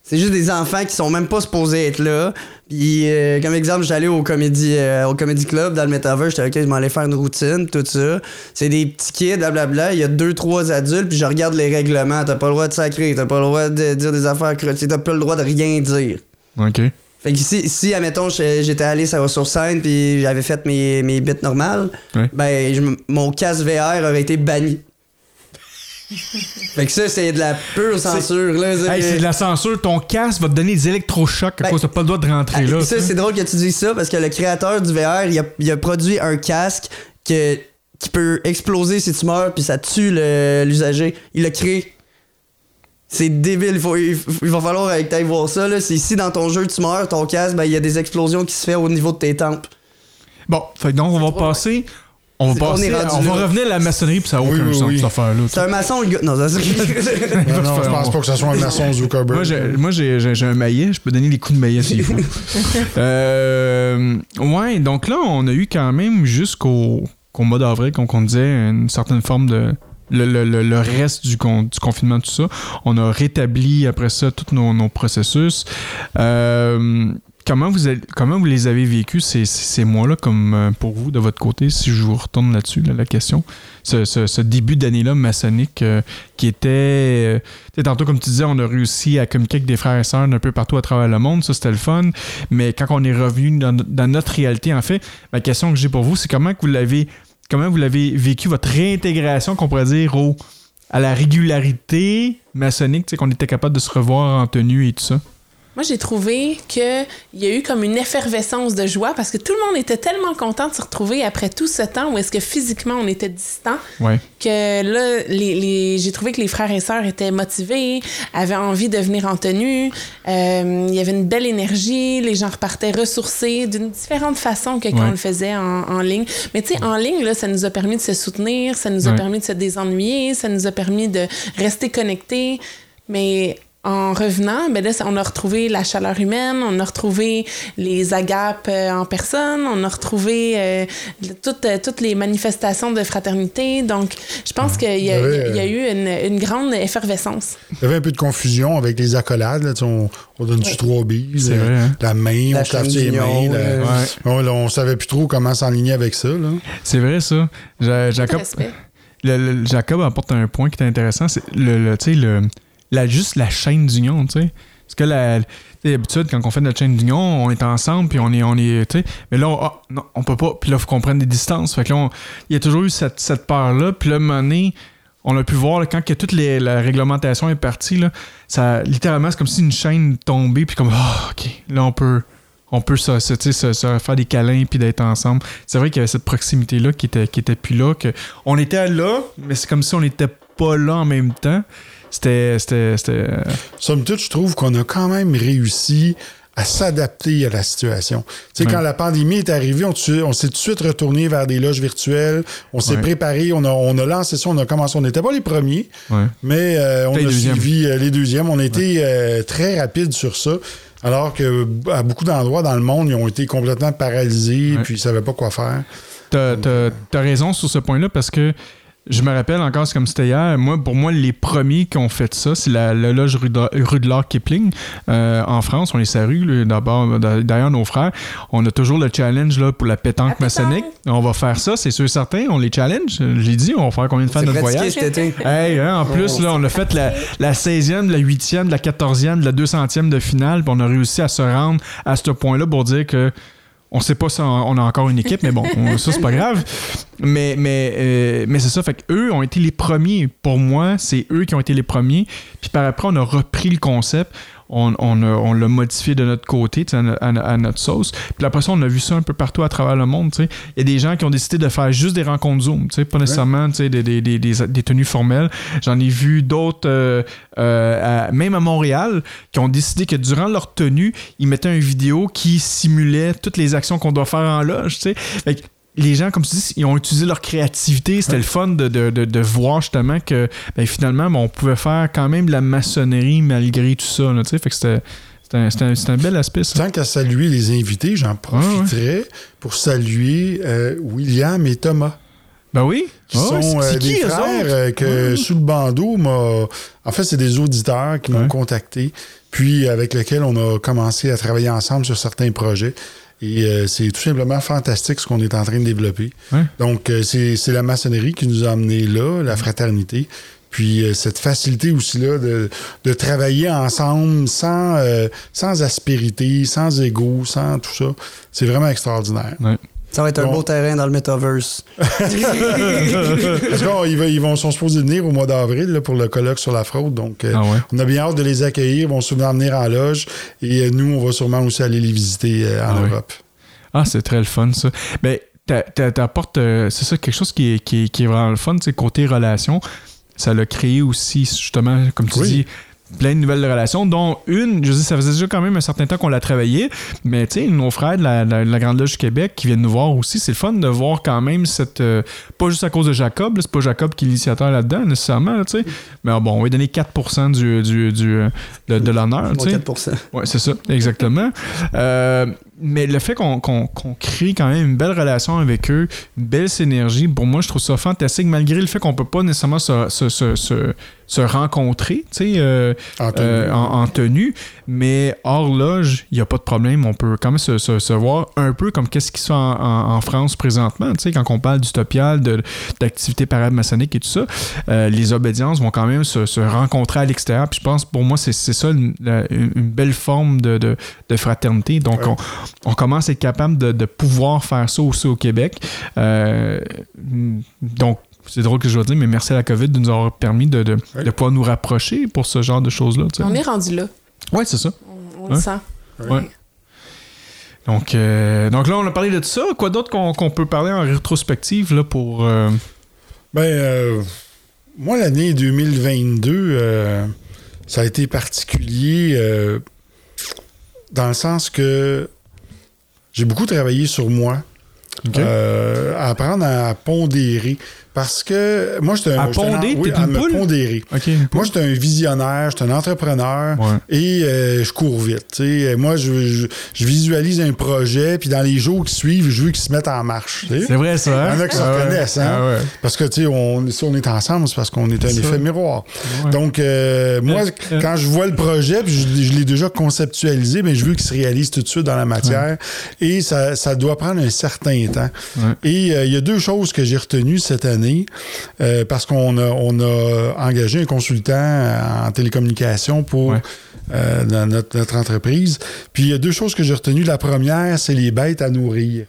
C'est juste des enfants qui sont même pas supposés être là. Puis, euh, comme exemple, j'allais au comédie, euh, au comedy club dans le metaverse, j'étais ok, je m'en allais faire une routine, tout ça. C'est des petits kids, blablabla. Il y a deux, trois adultes, puis je regarde les règlements. T'as pas le droit de sacrer, t'as pas le droit de dire des affaires crottiers, t'as pas le droit de rien dire. OK. Fait que si, si admettons, j'étais allé sur scène puis j'avais fait mes, mes bits normales, Ouais. ben, je mon casque VR aurait été banni. (laughs) fait que ça, c'est de la pure censure, là. ça, Hey, c'est de la censure. Ton casque va te donner des électrochocs Ben, t'as pas le droit de rentrer Ah, là. ça, tu c'est drôle que tu dises ça parce que le créateur du VR, il a, il a produit un casque que, qui peut exploser si tu meurs puis ça tue le- l'usager. Il l'a créé. C'est débile, il, faut, il, il va falloir que t'ailles voir ça. Là. C'est si dans ton jeu tu meurs, ton casque, ben, il y a des explosions qui se font au niveau de tes tempes. Bon, fait donc on va passer. On va C'est- on passer. est rendu On va là. revenir à la maçonnerie, puis ça n'a Oui, aucun oui, sens, oui. cette affaire-là. C'est un maçon, le gars. Non, ça c'est. (laughs) Non, non, je pense pas que ce soit un maçon (laughs) Zuckerberg. Moi, j'ai, moi j'ai, j'ai- j'ai un maillet, je peux donner des coups de maillet s'il faut. (laughs) Euh, ouais, donc là, on a eu quand même jusqu'au qu'au mois d'avril, comme on disait, une certaine forme de. Le, le- le- le reste du, con- du confinement, tout ça. On a rétabli après ça tous nos, nos processus. Euh, comment, vous les avez vécus ces, mois-là, comme euh, pour vous, de votre côté, si je vous retourne là-dessus, là, la question? Ce, début d'année-là maçonnique euh, qui était. euh, tantôt, comme tu disais, on a réussi à communiquer avec des frères et sœurs d'un peu partout à travers le monde. Ça, c'était le fun. Mais quand on est revenu dans, notre réalité, en fait, ma question que j'ai pour vous, c'est comment vous l'avez. Comment vous l'avez vécu, votre réintégration, qu'on pourrait dire, au, à la régularité maçonnique, qu'on était capable de se revoir en tenue et tout ça? Moi, j'ai trouvé qu'il y a eu comme une effervescence de joie parce que tout le monde était tellement content de se retrouver après tout ce temps où est-ce que physiquement on était distant Ouais. que là, les, les- j'ai trouvé que les frères et sœurs étaient motivés, avaient envie de venir en tenue. Euh, il y avait une belle énergie, les gens repartaient ressourcés d'une différente façon que quand Ouais. on le faisait en, en ligne. Mais tu sais, en ligne, là, ça nous a permis de se soutenir, ça nous a Ouais. permis de se désennuyer, ça nous a permis de rester connectés. Mais en revenant, ben là, on a retrouvé la chaleur humaine, on a retrouvé les agapes euh, en personne, on a retrouvé euh, toutes, euh, toutes les manifestations de fraternité. Donc, je pense qu'il y, a- y eu une, une grande effervescence. Il y avait un peu de confusion avec les accolades. là, on, on donne-tu trois bises? C'est euh, vrai, hein? La main, La on se lave les mains. Ouais. on, là, on savait plus trop comment s'enligner avec ça. Là. C'est vrai, ça. Jacob, le- le- Jacob apporte un point qui est intéressant. C'est le, le- tu sais, le, la, juste la chaîne d'union, tu sais. Parce que la, d'habitude, quand on fait notre chaîne d'union, on est ensemble, puis on est, on est, tu sais. Mais là, on, ah, non, on peut pas. Puis là, faut qu'on prenne des distances. Fait que là, il y a toujours eu cette, cette peur-là. Puis là, à on a pu voir, quand que toute la réglementation est partie, là, ça, littéralement, c'est comme si une chaîne tombait, puis comme, ah, OK, là, on peut... On peut se faire des câlins puis d'être ensemble. C'est vrai qu'il y avait cette proximité-là qui était, qui était plus là. Que on était là, mais c'est comme si on n'était pas là en même temps. C'était. euh, Somme toute, je trouve qu'on a quand même réussi à s'adapter à la situation. Tu sais, Ouais. quand la pandémie est arrivée, on, s'est tout de suite retourné vers des loges virtuelles. On s'est Ouais. préparé, on a, on a lancé ça, on a commencé. On n'était pas les premiers, ouais. mais euh, on a suivi euh, les deuxièmes. On a été euh, très rapide sur ça. Alors que à beaucoup d'endroits dans le monde, ils ont été complètement paralysés puis ils savaient pas quoi faire. T'as, t'as raison sur ce point-là parce que je me rappelle encore, c'est comme c'était hier. Moi, pour moi, les premiers qui ont fait ça, c'est la, la loge l'Art Kipling euh, en France. On est sa rue, là, d'abord, d'ailleurs, nos frères. On a toujours le challenge là, pour la pétanque La maçonnique. On va faire ça, c'est sûr et certain. On les challenge. J'ai dit, on va faire combien de fois C'est notre voyage. cet été. Hey, hein, en plus, là, on a fait la, la 16e, la 8e, la 14e, la 200e de finale, puis on a réussi à se rendre à ce point-là pour dire que On sait pas si on a encore une équipe, mais bon, on- ça, c'est pas grave. Mais, mais, euh, mais c'est ça, fait qu'eux ont été les premiers. Pour moi, c'est eux qui ont été les premiers. Puis par après, on a repris le concept. On, on, on l'a modifié de notre côté, à, no- à no- à notre sauce. Puis après ça, on a vu ça un peu partout à travers le monde. Il y a des gens qui ont décidé de faire juste des rencontres Zoom, pas nécessairement des, des, des, des- tenues formelles. J'en ai vu d'autres, euh, euh, à- même à Montréal, qui ont décidé que durant leur tenue, ils mettaient une vidéo qui simulait toutes les actions qu'on doit faire en loge. Fait que les gens, comme tu dis, ils ont utilisé leur créativité. C'était le fun de, de, de, de voir justement que ben, finalement, ben, on pouvait faire quand même de la maçonnerie malgré tout ça. Là, tu sais. fait que c'était, c'était, un, bel aspect, ça. Tant qu'à saluer les invités, j'en profiterai pour saluer euh, William et Thomas. Ben oui. qui sont c'est- euh, c'est qui, des frères euh, que sous le bandeau m'a. En fait, c'est des auditeurs qui m'ont Ouais. contacté, puis avec lesquels on a commencé à travailler ensemble sur certains projets. Et euh, c'est tout simplement fantastique ce qu'on est en train de développer. Ouais. Donc, euh, c'est la maçonnerie qui nous a amenés là, la fraternité. Puis euh, cette facilité aussi là de, de travailler ensemble sans, euh, sans aspérité, sans ego, sans tout ça. C'est vraiment extraordinaire. Ça va être un beau terrain dans le metaverse. Parce qu'ils va- ils vont, sont supposés venir au mois d'avril pour le colloque sur la fraude. Donc, euh, Ah ouais. on a bien hâte de les accueillir. Ils vont souvent venir en loge. Et euh, nous, on va sûrement aussi aller les visiter euh, en Ah. Europe. Ah, c'est très le fun, ça. Ben, t'a- t'a- t'apportes, euh, c'est ça, quelque chose qui est, qui est, qui est vraiment le fun, c'est côté relation. Ça l'a créé aussi, justement, comme tu Oui. dis, plein de nouvelles relations, dont une, je dis, ça faisait déjà quand même un certain temps qu'on l'a travaillé, mais tu sais, nos frères de la, la- de la Grande Loge du Québec qui viennent nous voir aussi, c'est le fun de voir quand même cette. euh, pas juste à cause de Jacob, c'est pas Jacob qui est l'initiateur là-dedans, nécessairement, là, tu sais, mais bon, on va lui donner 4% du, du, du, euh, de, de l'honneur, tu sais. 4%. Oui, c'est ça, exactement. Euh, mais le fait qu'on crée quand même une belle relation avec eux, une belle synergie, pour moi, je trouve ça fantastique, malgré le fait qu'on peut pas nécessairement se, se, se, se- se rencontrer, tu sais, euh, En tenue. euh, en, en tenue, mais hors loge, il n'y a pas de problème. On peut quand même se, se- se voir un peu comme qu'est-ce qui se fait en, France présentement, tu sais, quand on parle d'utopial, d'activités paramaçonniques et tout ça, euh, les obédiences vont quand même se, se rencontrer à l'extérieur. Puis je pense, pour moi, c'est ça une, belle forme de, de- de fraternité. Donc, Ouais. on, on commence à être capable de, de pouvoir faire ça aussi au Québec. Donc, c'est drôle que je dois dire, mais merci à la COVID de nous avoir permis de, de, Ouais. de pouvoir nous rapprocher pour ce genre de choses-là. On est rendu là. Ouais, c'est ça. On, le sent. Ouais. Donc, euh, donc là, on a parlé de tout ça. Quoi d'autre qu'on qu'on peut parler en rétrospective là, pour. euh, Ben, euh, moi, l'année 2022, euh, ça a été particulier euh, dans le sens que j'ai beaucoup travaillé sur moi, euh, apprendre à pondérer. Parce que moi, j'étais un. À un- oui, à une me poule? pondérer. Ok. Moi, j'étais un visionnaire, j'étais un entrepreneur Ouais. et euh, je cours vite. Moi, je, je- je visualise un projet, puis dans les jours qui suivent, je veux qu'il se mette en marche. C'est vrai, ça. hein? Il y en a qui se Ah ouais. reconnaissent, hein? Ah ouais. Parce que, on, si on est ensemble, c'est parce qu'on est un ça. effet miroir. Donc, euh, moi, quand je vois le projet, puis je, je l'ai déjà conceptualisé, mais je veux qu'il se réalise tout de suite dans la matière. Et ça, ça doit prendre un certain temps. Et euh, il y a deux choses que j'ai retenues cette année, euh, parce qu'on a, on a engagé un consultant en télécommunication pour Ouais. euh, notre entreprise. Puis il y a deux choses que j'ai retenues. La première, c'est les bêtes à nourrir.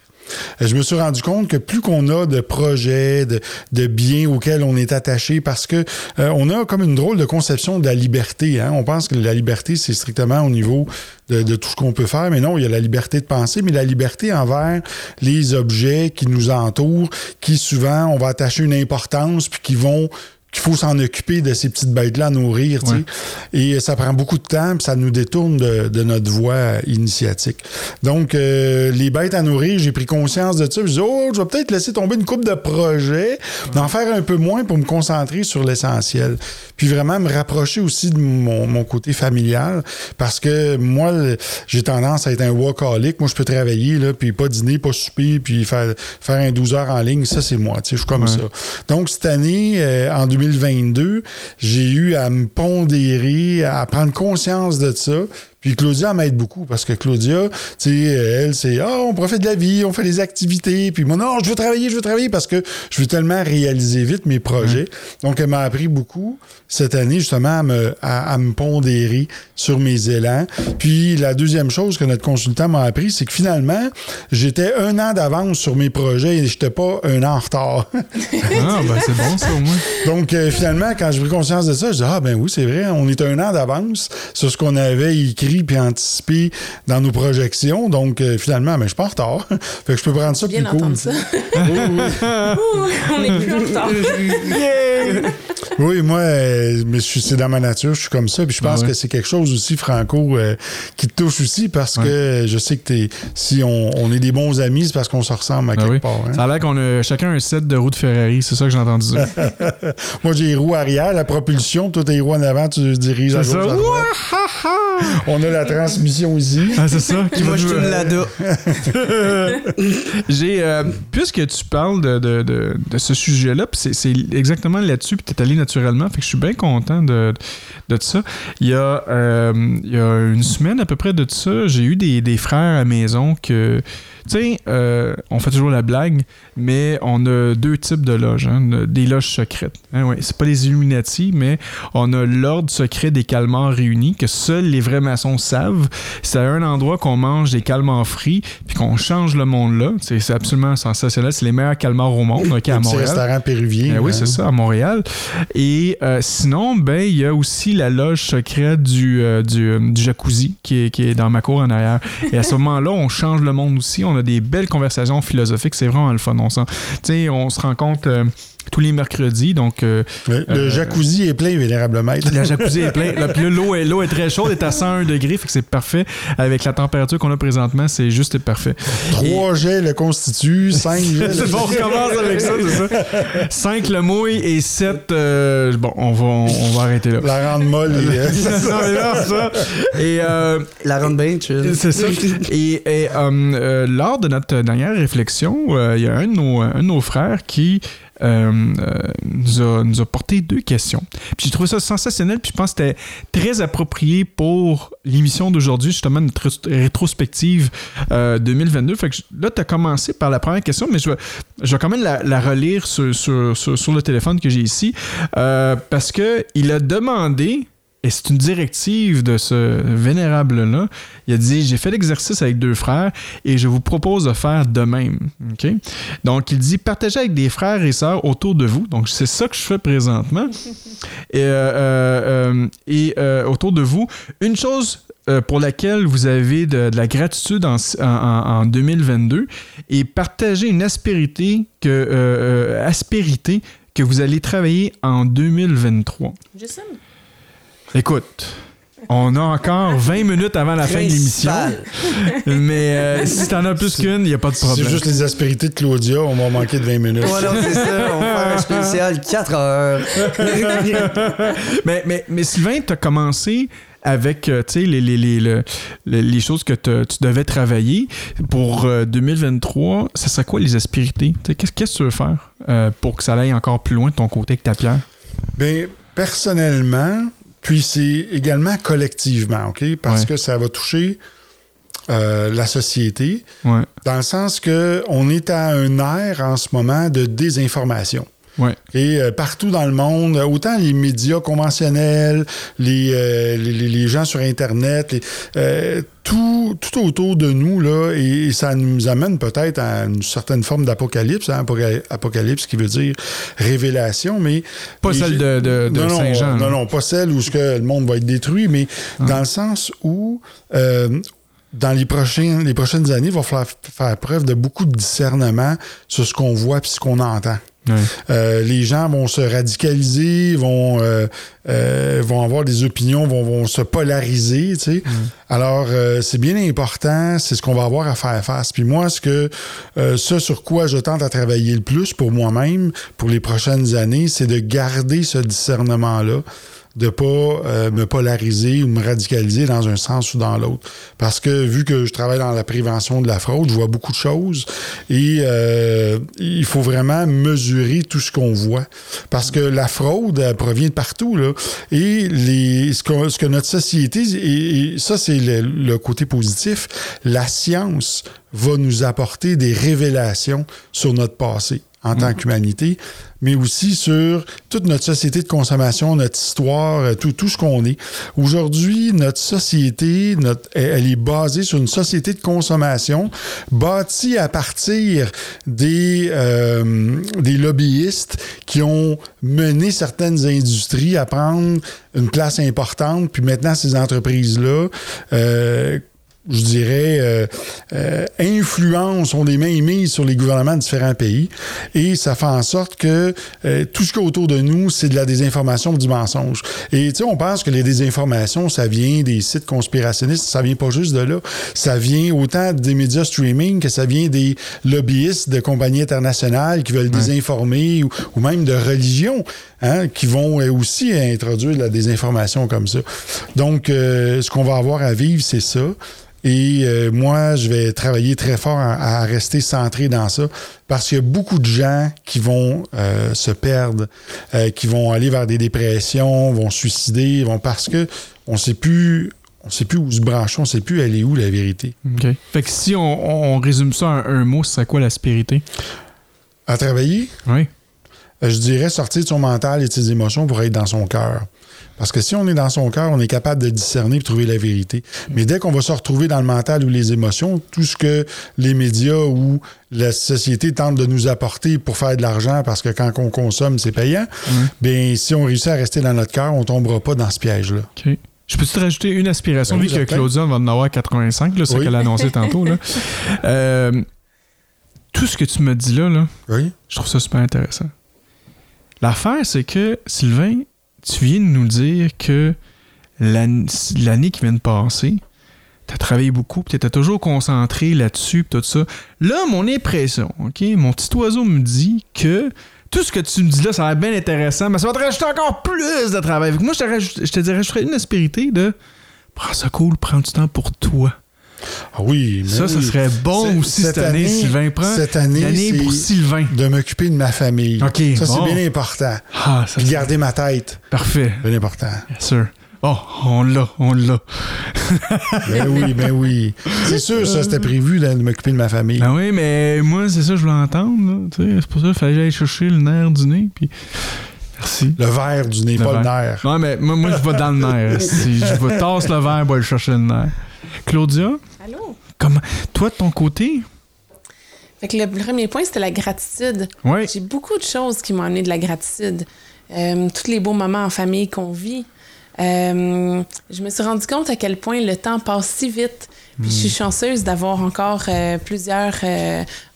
Euh, Je me suis rendu compte que plus qu'on a de projets, de, biens auxquels on est attaché, parce que euh, on a comme une drôle de conception de la liberté. Hein? On pense que la liberté, c'est strictement au niveau de tout ce qu'on peut faire, mais non, il y a la liberté de penser, mais la liberté envers les objets qui nous entourent, qui souvent, on va attacher une importance, puis qui vont qu'il faut s'en occuper de ces petites bêtes-là à nourrir. Ouais. Et ça prend beaucoup de temps, puis ça nous détourne de, de notre voie initiatique. Donc, euh, les bêtes à nourrir, j'ai pris conscience de ça. Je dis, oh, je vais peut-être laisser tomber une coupe de projets, d'en faire un peu moins pour me concentrer sur l'essentiel. Puis vraiment me rapprocher aussi de mon, mon côté familial, parce que moi, j'ai tendance à être un workaholic. Moi, je peux travailler, là, puis pas dîner, pas souper, puis faire, faire un 12 heures en ligne. Ça, c'est moi, je suis comme Ouais. ça. Donc, cette année, euh, en 2022, j'ai eu à me pondérer, à prendre conscience de ça, Puis Claudia m'aide beaucoup parce que Claudia, tu sais, elle, c'est, ah, on profite de la vie, on fait des activités. Puis moi, non, je veux travailler, je veux travailler parce que je veux tellement réaliser vite mes projets. Donc, elle m'a appris beaucoup cette année, justement, à me, à, à me pondérer sur mes élans. Puis la deuxième chose que notre consultant m'a appris, c'est que finalement, j'étais un an d'avance sur mes projets et j'étais pas un an en retard. Ah, ben c'est bon ça au moins. Donc, euh, finalement, quand j'ai pris conscience de ça, je dis Ah, ben oui, c'est vrai, on est un an d'avance sur ce qu'on avait écrit puis anticipé dans nos projections. Donc, euh, finalement, ben, je suis pas en retard. fait que je peux prendre ça Bien plus cool. ça. (laughs) (laughs) Oui, oui. Ouh, on est plus en retard. (laughs) Oui, moi, euh, mais c'est dans ma nature, je suis comme ça. Puis je pense Ah ouais. que c'est quelque chose aussi, Franco, euh, qui te touche aussi parce que je sais que t'es, si on, on est des bons amis, c'est parce qu'on se ressemble à Ah quelque oui. part. hein. Ça a l'air qu'on a chacun un set de roues de Ferrari, c'est ça que j'ai entendu dire. Moi, j'ai les roues arrière, la propulsion, toi, t'as les roues en avant, tu diriges à gauche. On a la transmission ici. Ah, c'est ça. qui Moi, va suis une Lada. (laughs) J'ai, euh, puisque tu parles de, de, de, de ce sujet-là, c'est, c'est exactement là-dessus, puis tu es allé naturellement, fait que je suis bien content de, de ça. Il y, a, euh, il y a une semaine à peu près de ça, j'ai eu des, des frères à la maison que, tu sais, euh, on fait toujours la blague, mais on a deux types de loges, hein, des loges secrètes. Hein, ouais, c'est pas les Illuminati, mais on a l'ordre secret des calmars réunis, que seuls les vrais maçons savent. C'est à un endroit qu'on mange des calmars frits, puis qu'on change le monde là. C'est, c'est absolument sensationnel. C'est les meilleurs calmars au monde, ok, à Montréal. restaurant péruvien. Eh oui, hein. c'est ça, à Montréal. Et euh, sinon, ben, il y a aussi la loge secrète du, euh, euh, du jacuzzi qui est, qui est dans ma cour en arrière. Et à ce moment-là, on change le monde aussi. On a des belles conversations philosophiques. C'est vraiment le fun. On, s'en- tu sais, on se rencontre euh, tous les mercredis. Donc, euh, Le, le Euh, jacuzzi est plein, vénérable maître. (laughs) le jacuzzi est plein. Là, puis là, l'eau est, l'eau est très chaude, elle est à 101 degrés, fait que c'est parfait. Avec la température qu'on a présentement, c'est juste parfait. Trois jets le constituent, cinq jets. (laughs) le- C'est bon, on recommence avec ça, c'est ça. 5 le mouille et 7, bon, on va, on, on va arrêter là. La rende molle. et, (laughs) euh, non, ça. Et euh, La ronde bien chill. c'est ça. Et, et, euh, euh, lors de notre dernière réflexion, euh, il y a un de nos, un de nos frères qui euh, euh, nous, a, nous a porté deux questions. Puis j'ai trouvé ça sensationnel, puis je pense que c'était très approprié pour l'émission d'aujourd'hui, justement, notre ré- rétrospective euh, 2022. Fait que je- là, tu as commencé par la première question, mais je vais, je vais quand même la, la relire sur, sur, sur, sur le téléphone que j'ai ici, euh, parce que il a demandé et c'est une directive de ce vénérable-là. Il a dit J'ai fait l'exercice avec deux frères et je vous propose de faire de même. Donc, il dit Partagez avec des frères et sœurs autour de vous. Donc, c'est ça que je fais présentement. (laughs) et euh, euh, euh, et, euh, autour de vous, une chose pour laquelle vous avez de, de la gratitude en, en- en- en 2022 et partagez une aspérité que, aspérité que vous allez travailler en 2023. Jason? Écoute, on a encore 20 minutes avant la fin de l'émission. Mais euh, si t'en as plus qu'une, il n'y a pas de problème. C'est juste les aspérités de Claudia, on va manquer de 20 minutes. Ouais, non, c'est ça. On va faire un spécial 4 heures. (laughs) mais, mais, mais Sylvain, tu as commencé avec euh, tu sais, les, les, les, le- le- les choses que tu devais travailler. Pour euh, 2023, ça serait quoi les aspérités? Qu'est-ce que tu veux faire euh, pour que ça aille encore plus loin de ton côté avec ta pierre? Bien, personnellement, puis c'est également collectivement, OK? Parce Ouais. que ça va toucher euh, la société, Ouais. dans le sens que on est à un air en ce moment de désinformation. Ouais. Et euh, partout dans le monde, autant les médias conventionnels, les, euh, les, gens sur Internet, les, euh, tout, tout autour de nous, là, et, et ça nous amène peut-être à une certaine forme d'apocalypse, hein, apoca- apocalypse qui veut dire révélation, mais... Pas celle de, de, de non, non, Saint-Jean. Non, non, pas celle où ce que le monde va être détruit, mais dans le sens où, dans les, prochains, les prochaines années, il va falloir faire preuve de beaucoup de discernement sur ce qu'on voit et ce qu'on entend. Euh, les gens vont se radicaliser, vont, euh, euh, vont avoir des opinions, vont, vont se polariser. Tu sais. Alors, c'est bien important, c'est ce qu'on va avoir à faire face. Puis moi, ce que ce sur quoi je tente à travailler le plus pour moi-même, pour les prochaines années, c'est de garder ce discernement-là. De pas euh, me polariser ou me radicaliser dans un sens ou dans l'autre. Parce que vu que je travaille dans la prévention de la fraude, je vois beaucoup de choses et euh, il faut vraiment mesurer tout ce qu'on voit. Parce que la fraude, provient de partout. Là, et les, ce, que, ce que notre société, et, et ça c'est le, le côté positif, la science va nous apporter des révélations sur notre passé en tant qu'humanité, mais aussi sur toute notre société de consommation, notre histoire, euh, tout, tout ce qu'on est. Aujourd'hui, notre société, notre, elle est basée sur une société de consommation bâtie à partir des, euh, des lobbyistes qui ont mené certaines industries à prendre une place importante, puis maintenant ces entreprises-là euh, je dirais, euh, euh, influence, ont des mains mises sur les gouvernements de différents pays. Et ça fait en sorte que euh, tout ce qui est autour de nous, c'est de la désinformation, du mensonge. Et tu sais, on pense que les désinformations, ça vient des sites conspirationnistes, ça vient pas juste de là. Ça vient autant des médias streaming que ça vient des lobbyistes de compagnies internationales qui veulent désinformer ou, ou même de religions. Hein, qui vont aussi introduire de la désinformation comme ça. Donc, euh, ce qu'on va avoir à vivre, c'est ça. Et euh, moi, je vais travailler très fort à, à rester centré dans ça parce qu'il y a beaucoup de gens qui vont euh, se perdre, euh, qui vont aller vers des dépressions, vont suicider, vont parce que on sait plus. On sait plus où se brancher, on sait plus est où la vérité. OK. Fait que si on, on résume ça en un mot, c'est quoi l'aspérité? À travailler, Oui. Je dirais sortir de son mental et de ses émotions pour être dans son cœur. Parce que si on est dans son cœur, on est capable de discerner et trouver la vérité. Mais dès qu'on va se retrouver dans le mental ou les émotions, tout ce que les médias ou la société tentent de nous apporter pour faire de l'argent, parce que quand on consomme, c'est payant, bien, si on réussit à rester dans notre cœur, on tombera pas dans ce piège-là. Je peux te rajouter une aspiration, Ben vu que. Claudia va en avoir 85, là, c'est Oui. qu'elle a annoncé tantôt. Là. (laughs) Euh, tout ce que tu me dis là, là, Oui? je trouve ça super intéressant. L'affaire, c'est que, Sylvain, tu viens de nous dire que l'an- l'année qui vient de passer, tu as travaillé beaucoup, tu étais toujours concentré là-dessus, tout ça. Là, mon impression, OK, mon petit oiseau me dit que tout ce que tu me dis là, ça a l'air bien intéressant, mais ça va te rajouter encore plus de travail. Moi, je te, je te dirais, je ferais une aspérité de prends ça cool, prends du temps pour toi. Ah oui, mais Ça, ça oui. serait bon aussi cette, année, Sylvain. Prends cette année, pour Sylvain. de m'occuper de ma famille. OK, ça, bon. c'est bien important. Ah, ça, Puis garder ma tête, parfait. bien important. Bien sûr. Oh, on l'a, on l'a. (laughs) Ben oui, ben oui. C'est sûr, ça, c'était prévu de, m'occuper de ma famille. Ben oui, mais moi, c'est ça que je voulais entendre. là. Tu sais, C'est pour ça qu'il fallait que j'aille chercher le nerf du nez. Puis... Merci. Le verre du nez, Le pas le nerf. Non, mais moi, moi, je vais dans le nerf. (laughs) Si je vais tasse le verre pour aller chercher le nerf. Claudia, Allô? comment... toi, de ton côté? Fait que le premier point, c'était la gratitude. Oui. J'ai beaucoup de choses qui m'ont amené de la gratitude. Euh, tous les beaux moments en famille qu'on vit. Euh, je me suis rendu compte à quel point le temps passe si vite. Puis je suis chanceuse d'avoir encore euh, plusieurs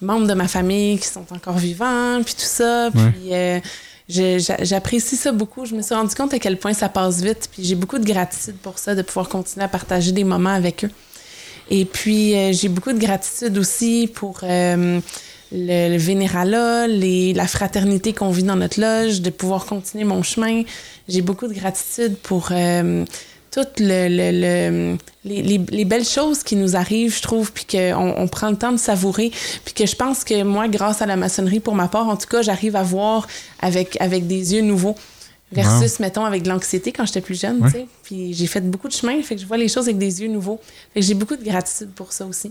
membres de ma famille qui sont encore vivants, puis tout ça. Puis j'apprécie ça beaucoup. Je me suis rendu compte à quel point ça passe vite. Puis j'ai beaucoup de gratitude pour ça, de pouvoir continuer à partager des moments avec eux. Et puis, euh, j'ai beaucoup de gratitude aussi pour euh, le, le les, la fraternité qu'on vit dans notre loge, de pouvoir continuer mon chemin. J'ai beaucoup de gratitude pour euh, toutes le, le- le- les, les- les belles choses qui nous arrivent, je trouve, puis qu'on on prend le temps de savourer. Puis que je pense que moi, grâce à la maçonnerie, pour ma part, en tout cas, j'arrive à voir avec, avec des yeux nouveaux. Versus, mettons, avec de l'anxiété quand j'étais plus jeune, Ouais. tu sais. Puis j'ai fait beaucoup de chemin, fait que je vois les choses avec des yeux nouveaux. Fait que j'ai beaucoup de gratitude pour ça aussi.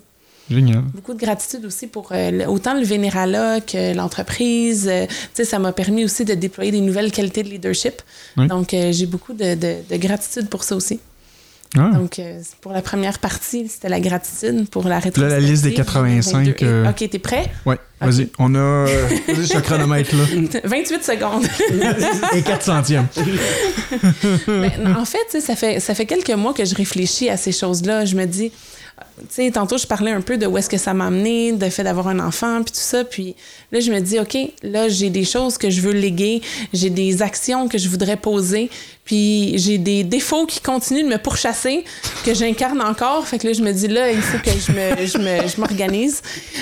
Génial. Beaucoup de gratitude aussi pour euh, autant le Vénéralat que l'entreprise. Euh, ça m'a permis aussi de déployer des nouvelles qualités de leadership. Oui. Donc, euh, j'ai beaucoup de, de- de gratitude pour ça aussi. Ah. Donc, euh, pour la première partie, c'était la gratitude. Pour la Là, rétrospective. la liste des 85, 22. euh, OK, t'es prêt? Ouais, vas-y. On a... (laughs) Vas-y, ce chronomètre là. (laughs) 28 secondes. Et 4 centièmes. (laughs) Mais, en fait, ça fait, ça fait quelques mois que je réfléchis à ces choses-là. Je me dis, tu tantôt, je parlais un peu de où est-ce que ça m'a amené, de fait d'avoir un enfant, puis tout ça. Puis là, je me dis, OK, là, j'ai des choses que je veux léguer, j'ai des actions que je voudrais poser, puis j'ai des défauts qui continuent de me pourchasser, que j'incarne encore. Fait que là, je me dis, là, il faut que je me, je me, je m'organise.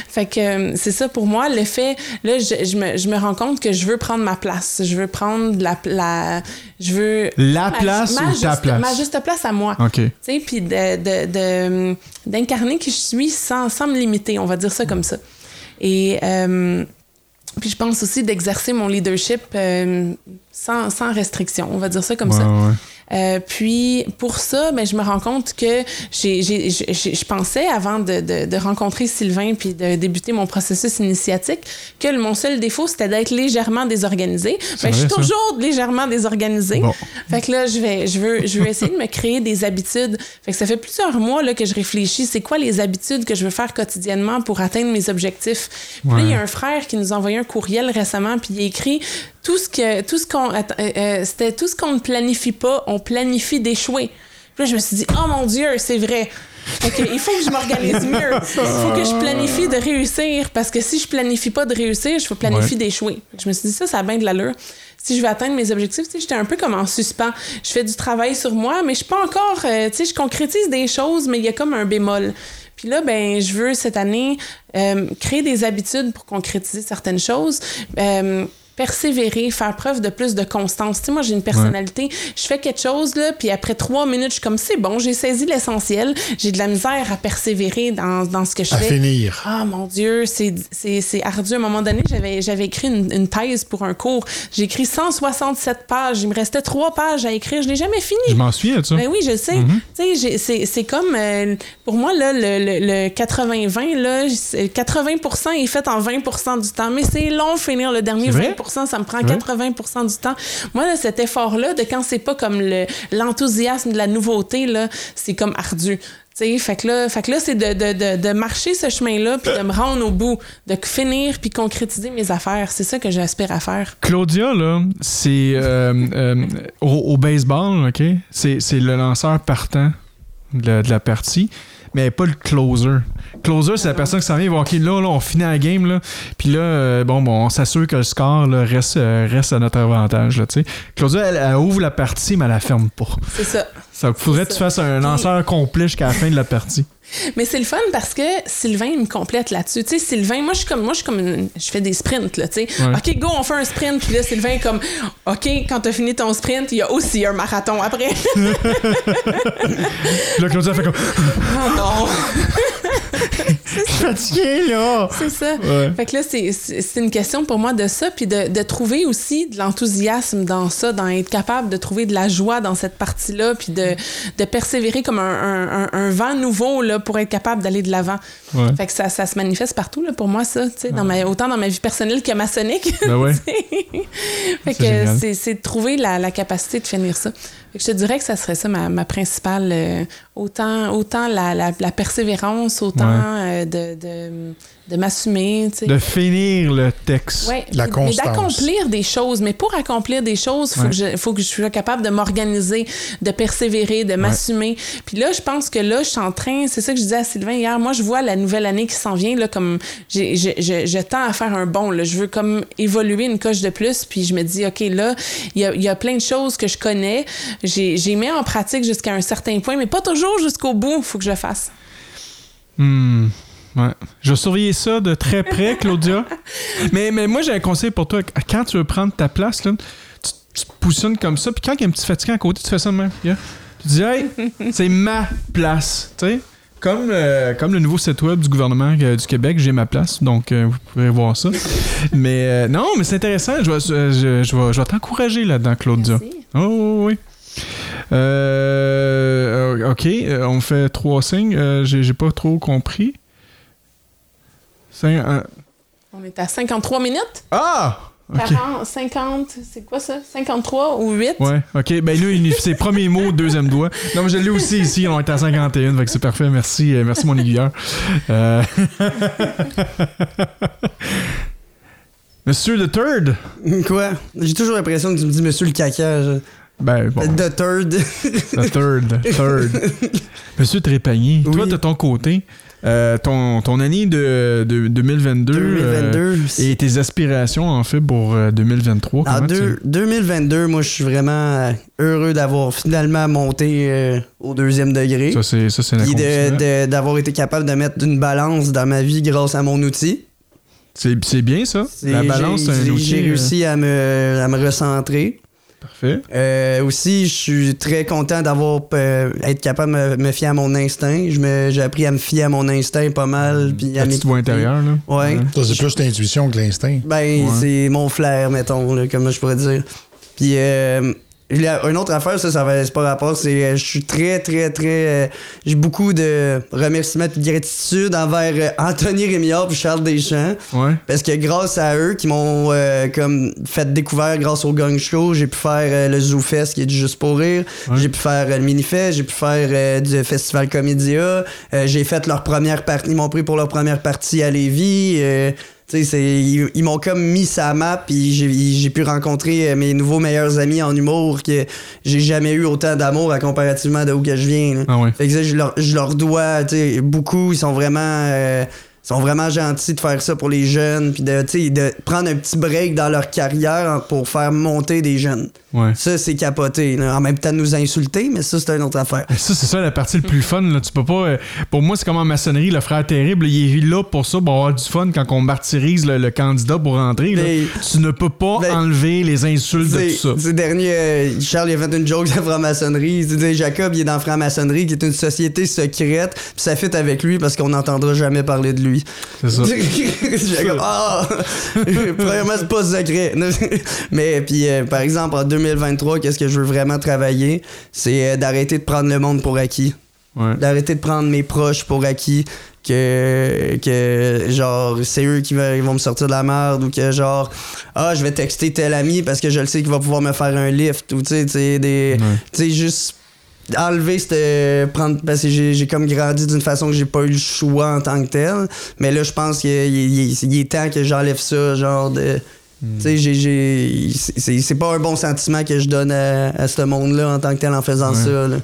Fait que euh, c'est ça pour moi. Le fait, là, je, je me, je me rends compte que je veux prendre ma place. Je veux prendre la, la je veux... La ma- place ma ou ta juste- place? Ma juste place à moi. OK. Tu sais, puis de, de, de- d'incarner qui je suis sans, sans me limiter, on va dire ça comme ça. Et euh, puis je pense aussi d'exercer mon leadership euh, sans, sans restriction, on va dire ça comme ça. Euh, puis pour ça, ben, je me rends compte que je pensais avant de, de- de rencontrer Sylvain puis de débuter mon processus initiatique que mon seul défaut c'était d'être légèrement désorganisé. Ben, je suis toujours légèrement désorganisée. Bon. Fait que là, je vais, je veux, je veux essayer de me créer des habitudes. Fait que ça fait plusieurs mois là, que je réfléchis, c'est quoi les habitudes que je veux faire quotidiennement pour atteindre mes objectifs? Puis Ouais. il y a un frère qui nous a envoyé un courriel récemment, puis il a écrit tout ce que, tout ce qu'on, euh, euh, c'était tout ce qu'on ne planifie pas, on planifie d'échouer. Puis là, je me suis dit, oh mon Dieu, c'est vrai. Que il faut que je m'organise mieux. (laughs) Il faut que je planifie de réussir parce que si je planifie pas de réussir, je vais planifier Ouais. d'échouer. Je me suis dit ça, ça a bien de l'allure. Si je veux atteindre mes objectifs, tu sais, j'étais un peu comme en suspens. Je fais du travail sur moi, mais je suis pas encore, euh, tu sais, je concrétise des choses, mais il y a comme un bémol. Puis là, ben, je veux cette année euh, créer des habitudes pour concrétiser certaines choses. Euh, persévérer, faire preuve de plus de constance. Tu sais, moi, j'ai une personnalité, je fais quelque chose, là, puis après trois minutes, je suis comme, c'est bon, j'ai saisi l'essentiel, j'ai de la misère à persévérer dans, dans ce que je À fais. finir. Ah mon Dieu, c'est c'est- c'est ardu. À un moment donné, j'avais j'avais écrit une, une thèse pour un cours. J'ai écrit 167 pages. Il me restait trois pages à écrire. Je l'ai jamais fini. Je m'en souviens ça. Ben oui, je sais. Tu sais, c'est c'est comme, euh, pour moi, là, le, le- le 80-20, là, c'est- 80% est fait en 20 du temps. Mais c'est long finir le dernier C'est vrai? 20 ça me prend Ouais. 80% du temps. Moi, là, cet effort-là, de quand c'est pas comme le- l'enthousiasme de la nouveauté, là, c'est comme ardu. Tu sais, fait que là, fait que là c'est de, de, de, de marcher ce chemin-là, puis de me rendre au bout, de finir, puis concrétiser mes affaires. C'est ça que j'aspire à faire. Claudia, là, c'est euh, euh, au, au baseball, OK? C'est c'est le lanceur partant de la, de la partie, mais pas le closer. Closer, c'est la personne qui s'en vient, OK, là, là, on finit la game, là, puis là, euh, bon, bon, on s'assure que le score là, reste, euh, reste à notre avantage, là, tu sais. Claudia, elle, elle ouvre la partie, mais elle la ferme pas. C'est ça. Ça faudrait que tu fasses un lanceur complet jusqu'à la fin de la partie. Mais c'est le fun parce que Sylvain il me complète là-dessus. Tu sais, Sylvain, moi je suis comme moi je suis comme une- je fais des sprints là, tu sais. Ouais. OK, go, on fait un sprint puis là Sylvain est comme OK, quand t'as fini ton sprint, il y a aussi un marathon après. (laughs) Puis là, Claudia fait comme (laughs) oh non. (laughs) fatigué, là! C'est ça. Ouais. Fait que là, c'est- une question pour moi de ça, puis de, de trouver aussi de l'enthousiasme dans ça, dans être capable de trouver de la joie dans cette partie-là, puis de, de persévérer comme un, un- un- vent nouveau là, pour être capable d'aller de l'avant. Ouais. Fait que ça, ça se manifeste partout là, pour moi, ça, tu sais, autant dans ma vie personnelle que maçonnique. Ben (laughs) fait que c'est de trouver la, la capacité de finir ça. Fait que je te dirais que ça serait ça ma, ma principale, euh, autant, autant la, la, la persévérance, autant euh, de, de, de m'assumer, tu sais. De finir le texte. Ouais, La puis- mais constance. d'accomplir des choses. Mais pour accomplir des choses, faut Ouais. faut que je sois capable de m'organiser, de persévérer, de m'assumer. Puis là, je pense que là, je suis en train, c'est ça que je disais à Sylvain hier, moi, je vois la nouvelle année qui s'en vient, là, comme j'ai- je, je, je tends à faire un bond, là. Je veux comme évoluer une coche de plus, puis je me dis, OK, là, il y a, il y a plein de choses que je connais. J'ai j'ai mis en pratique jusqu'à un certain point, mais pas toujours jusqu'au bout, il faut que je le fasse. Hmm. Ouais. Je vais surveiller ça de très près, Claudia. (laughs) mais, mais moi, j'ai un conseil pour toi. Quand tu veux prendre ta place, là, tu, tu comme ça, puis quand il y a un petit fatigant à côté, tu fais ça de même. yeah. Tu dis, hey, (laughs) c'est ma place. Tu sais? Comme, euh, comme le nouveau site web du gouvernement euh, du Québec, j'ai ma place, donc euh, vous pourrez voir ça. (laughs) mais non, mais c'est intéressant. Je vais, je, je- je vais, je vais t'encourager là-dedans, Claudia. Merci. Oh, oui, oui. Euh, ok, euh, on fait trois signes. Euh, j'ai, j'ai pas trop compris. Cin- On est à 53 minutes. Ah! Ok. 40, 50, c'est quoi ça? 53 ou 8? Ouais, ok. Ben là, il- c'est premier mot, deuxième doigt. Non, mais je l'ai aussi ici. On est à 51, fait que c'est parfait. Merci, euh, merci mon aiguilleur. Euh, (laughs) Monsieur the Third. Quoi? J'ai toujours l'impression que tu me dis Monsieur le caca. je- Ben, bon. The third. (laughs) The third. Third. Monsieur Trépanier, toi, de ton côté, euh, ton, ton année de, de 2022, 2022. euh, et tes aspirations, en fait, pour euh, 2023, En comment tu- deux- 2022, moi, je suis vraiment euh, heureux d'avoir finalement monté euh, au deuxième degré. Ça, c'est ça, c'est d'avoir été capable de mettre une balance dans ma vie grâce à mon outil. C'est bien, ça. La balance, c'est j'ai- un outil. J'ai euh, réussi à me, à me recentrer. Parfait. Euh, aussi, je suis très content d'avoir euh, être capable de me, me fier à mon instinct. Je me- J'ai appris à me fier à mon instinct pas mal. Puis à La petite voix intérieure, là. Ouais. Ça, c'est plus l'intuition que l'instinct. Ben, c'est mon flair, mettons, là, comme je pourrais dire. Puis, euh, il y a une autre affaire, ça, ça va, pas rapport, c'est euh, je suis très, très, très. euh, j'ai beaucoup de remerciements et de gratitude envers euh, Anthony Rémillard et Charles Deschamps. Ouais. Parce que grâce à eux qui m'ont euh, comme fait découvert grâce au Gang Show, j'ai pu faire euh, le Zoo Fest qui est du Juste pour rire, Ouais. j'ai pu faire le Mini-Fest, j'ai pu faire du Festival Comédia, euh, j'ai fait leur première partie, ils m'ont pris pour leur première partie à Lévis. C'est- ils, ils m'ont comme mis sa map, puis j'ai pu rencontrer euh, mes nouveaux meilleurs amis en humour que j'ai jamais eu autant d'amour à comparativement de où que je viens. là. Ah ouais. Fait que ça, je leur, je leur dois, beaucoup. Ils sont vraiment, euh, sont vraiment gentils de faire ça pour les jeunes, puis de, de prendre un petit break dans leur carrière pour faire monter des jeunes. Ouais. Ça, c'est capoté. là. En même temps nous insulter, mais ça, c'est une autre affaire. (laughs) Ça, c'est ça la partie le plus fun. Là. Tu peux pas. euh, pour moi, c'est comme en maçonnerie, le frère terrible, il est là pour ça, pour avoir du fun quand on martyrise le, le candidat pour rentrer. là. Mais- tu ne peux pas Mais- enlever les insultes de tout ça. c'est dernier, euh, Charles il a fait une joke de franc-maçonnerie. Il dit Jacob, il est dans franc-maçonnerie, qui est une société secrète, puis ça fit avec lui parce qu'on n'entendra jamais parler de lui. C'est ça. (laughs) Ah! Premièrement, c'est pas secret. (laughs) Mais puis, euh, par exemple, en 2023, qu'est-ce que je veux vraiment travailler? C'est euh, d'arrêter de prendre le monde pour acquis. Ouais. D'arrêter de prendre mes proches pour acquis. Que, que genre, c'est eux qui vont, ils vont me sortir de la merde ou que genre, ah, je vais texter tel ami parce que je le sais qu'il va pouvoir me faire un lift ou tu sais, tu sais, des. Ouais. Tu sais, juste enlever c'était prendre parce que j'ai comme grandi d'une façon que j'ai pas eu le choix en tant que tel mais là je pense qu'il est, temps que j'enlève ça genre de Hmm. tu sais c'est c'est pas un bon sentiment que je donne à, à ce monde là en tant que tel en faisant Ouais. ça là.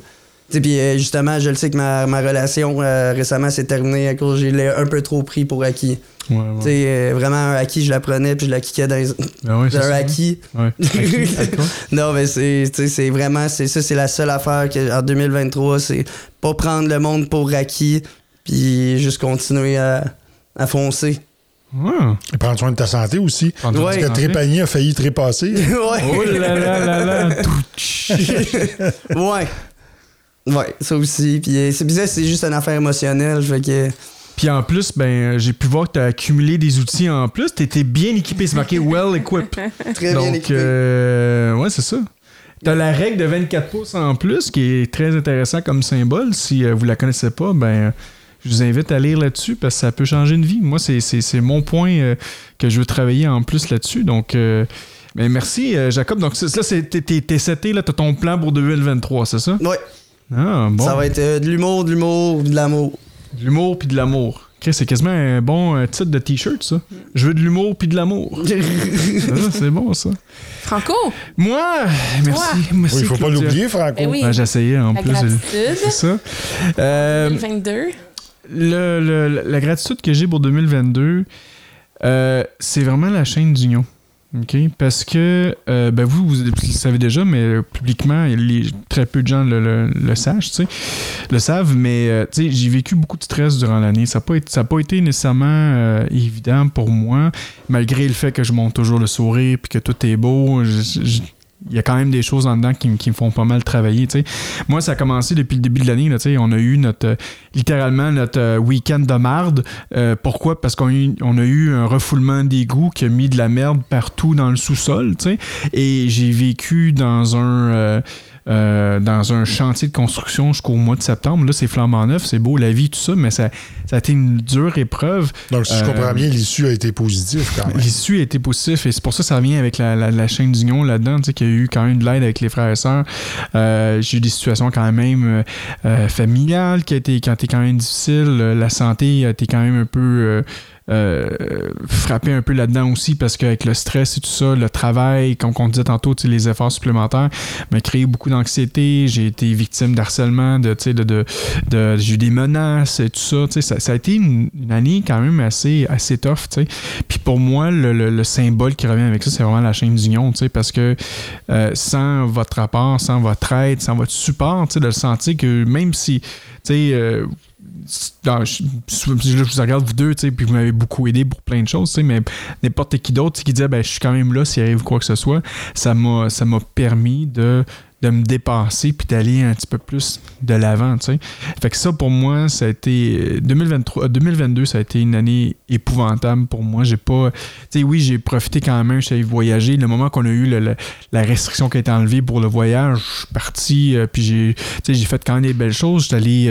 Puis euh, justement, je le sais que ma, ma relation euh, récemment s'est terminée à cause j'ai l'ai un peu trop pris pour acquis. Ouais, euh, vraiment un acquis, je la prenais puis je la kickais dans les... Ben ouais, c'est un acquis. (laughs) Non, mais c'est, vraiment, c'est ça, c'est la seule affaire que, en 2023, c'est pas prendre le monde pour acquis, puis juste continuer à, à foncer. Ouais. Et prendre soin de ta santé aussi. Prendre Ouais. Parce que. Trépanier a failli trépasser. (laughs) ouais. Oh là là là là. (laughs) ouais. Ouais, ça aussi. Puis euh, c'est bizarre, c'est juste une affaire émotionnelle. Fait que. Puis en plus, ben, j'ai pu voir que tu as accumulé des outils en plus. Tu étais bien équipé. C'est marqué well equipped. (laughs) Très bien Donc, équipé. euh, ouais, c'est ça. T'as la règle de 24 pouces en plus qui est très intéressant comme symbole. Si euh, vous la connaissez pas, ben je vous invite à lire là-dessus parce que ça peut changer une vie. Moi, c'est, c'est, c'est mon point euh, que je veux travailler en plus là-dessus. Donc, euh, ben, merci euh, Jacob. Donc, là, c'est, t'es, t'es, t'es seté, là, t'as ton plan pour 2023, c'est ça? Ouais, Ah, bon. ça va être euh, de l'humour, de l'humour, de l'amour. De l'humour puis de l'amour. Chris, c'est quasiment un bon euh, titre de t-shirt, ça. Je veux de l'humour puis de l'amour. (laughs) Ah, c'est bon, ça. Franco, Moi, merci. merci Oui, il faut pas l'oublier, Franco. Ben oui. Ah, j'essayais en la plus. C'est gratitude. ça. Euh, 2022. le- le- la gratitude que j'ai pour 2022, euh, c'est vraiment la chaîne d'union. OK? Parce que, euh, ben vous, vous, le savez déjà, mais euh, publiquement, très peu de gens le, le- savent, tu le savent, mais euh, j'ai vécu beaucoup de stress durant l'année. Ça n'a pas, été- pas été nécessairement évident pour moi, malgré le fait que je monte toujours le sourire puis que tout est beau. Il y a quand même des choses en dedans qui, me- qui me font pas mal travailler. Moi, ça a commencé depuis le début de l'année. On a eu notre euh, littéralement notre euh, week-end de marde. Euh, pourquoi? Parce qu'on a eu- on a eu un refoulement d'égout qui a mis de la merde partout dans le sous-sol. Et j'ai vécu dans un euh, dans un chantier de construction jusqu'au mois de septembre. Là, c'est flambant neuf, c'est beau, la vie, tout ça, mais ça, ça a été une dure épreuve. Donc, si je Euh, comprends bien, l'issue a été positive quand même. L'issue a été positif et c'est pour ça que ça revient avec la, la- la chaîne d'union là-dedans, tu sais, qu'il y a eu quand même de l'aide avec les frères et sœurs. Euh, j'ai eu des situations quand même familiales qui, ont été quand même difficiles. La santé a été quand même un peu... euh, frappé un peu là-dedans aussi parce qu'avec le stress et tout ça, le travail, comme on disait tantôt, les efforts supplémentaires m'a créé beaucoup d'anxiété. J'ai été victime d'harcèlement, de, de, j'ai eu des menaces et tout ça, ça. Ça a été une, année quand même assez, assez tough. Puis pour moi, le, le, symbole qui revient avec ça, c'est vraiment la chaîne d'union, parce que euh, sans votre rapport, sans votre aide, sans votre support, de le sentir que même si, euh, je, vous regarde vous deux, puis vous m'avez beaucoup aidé pour plein de choses, mais n'importe qui d'autre qui disait ben, je suis quand même là s'il arrive quoi que ce soit, ça m'a permis de de me dépasser puis d'aller un petit peu plus de l'avant, tu sais. Fait que ça, pour moi, ça a été... 2023, 2022, euh, ça a été une année épouvantable pour moi. J'ai pas... Tu sais, oui, j'ai profité quand même, je suis voyager. Le moment qu'on a eu la restriction qui a été enlevée pour le voyage, je suis parti, euh, puis j'ai j'ai fait quand même des belles choses. J'étais allé,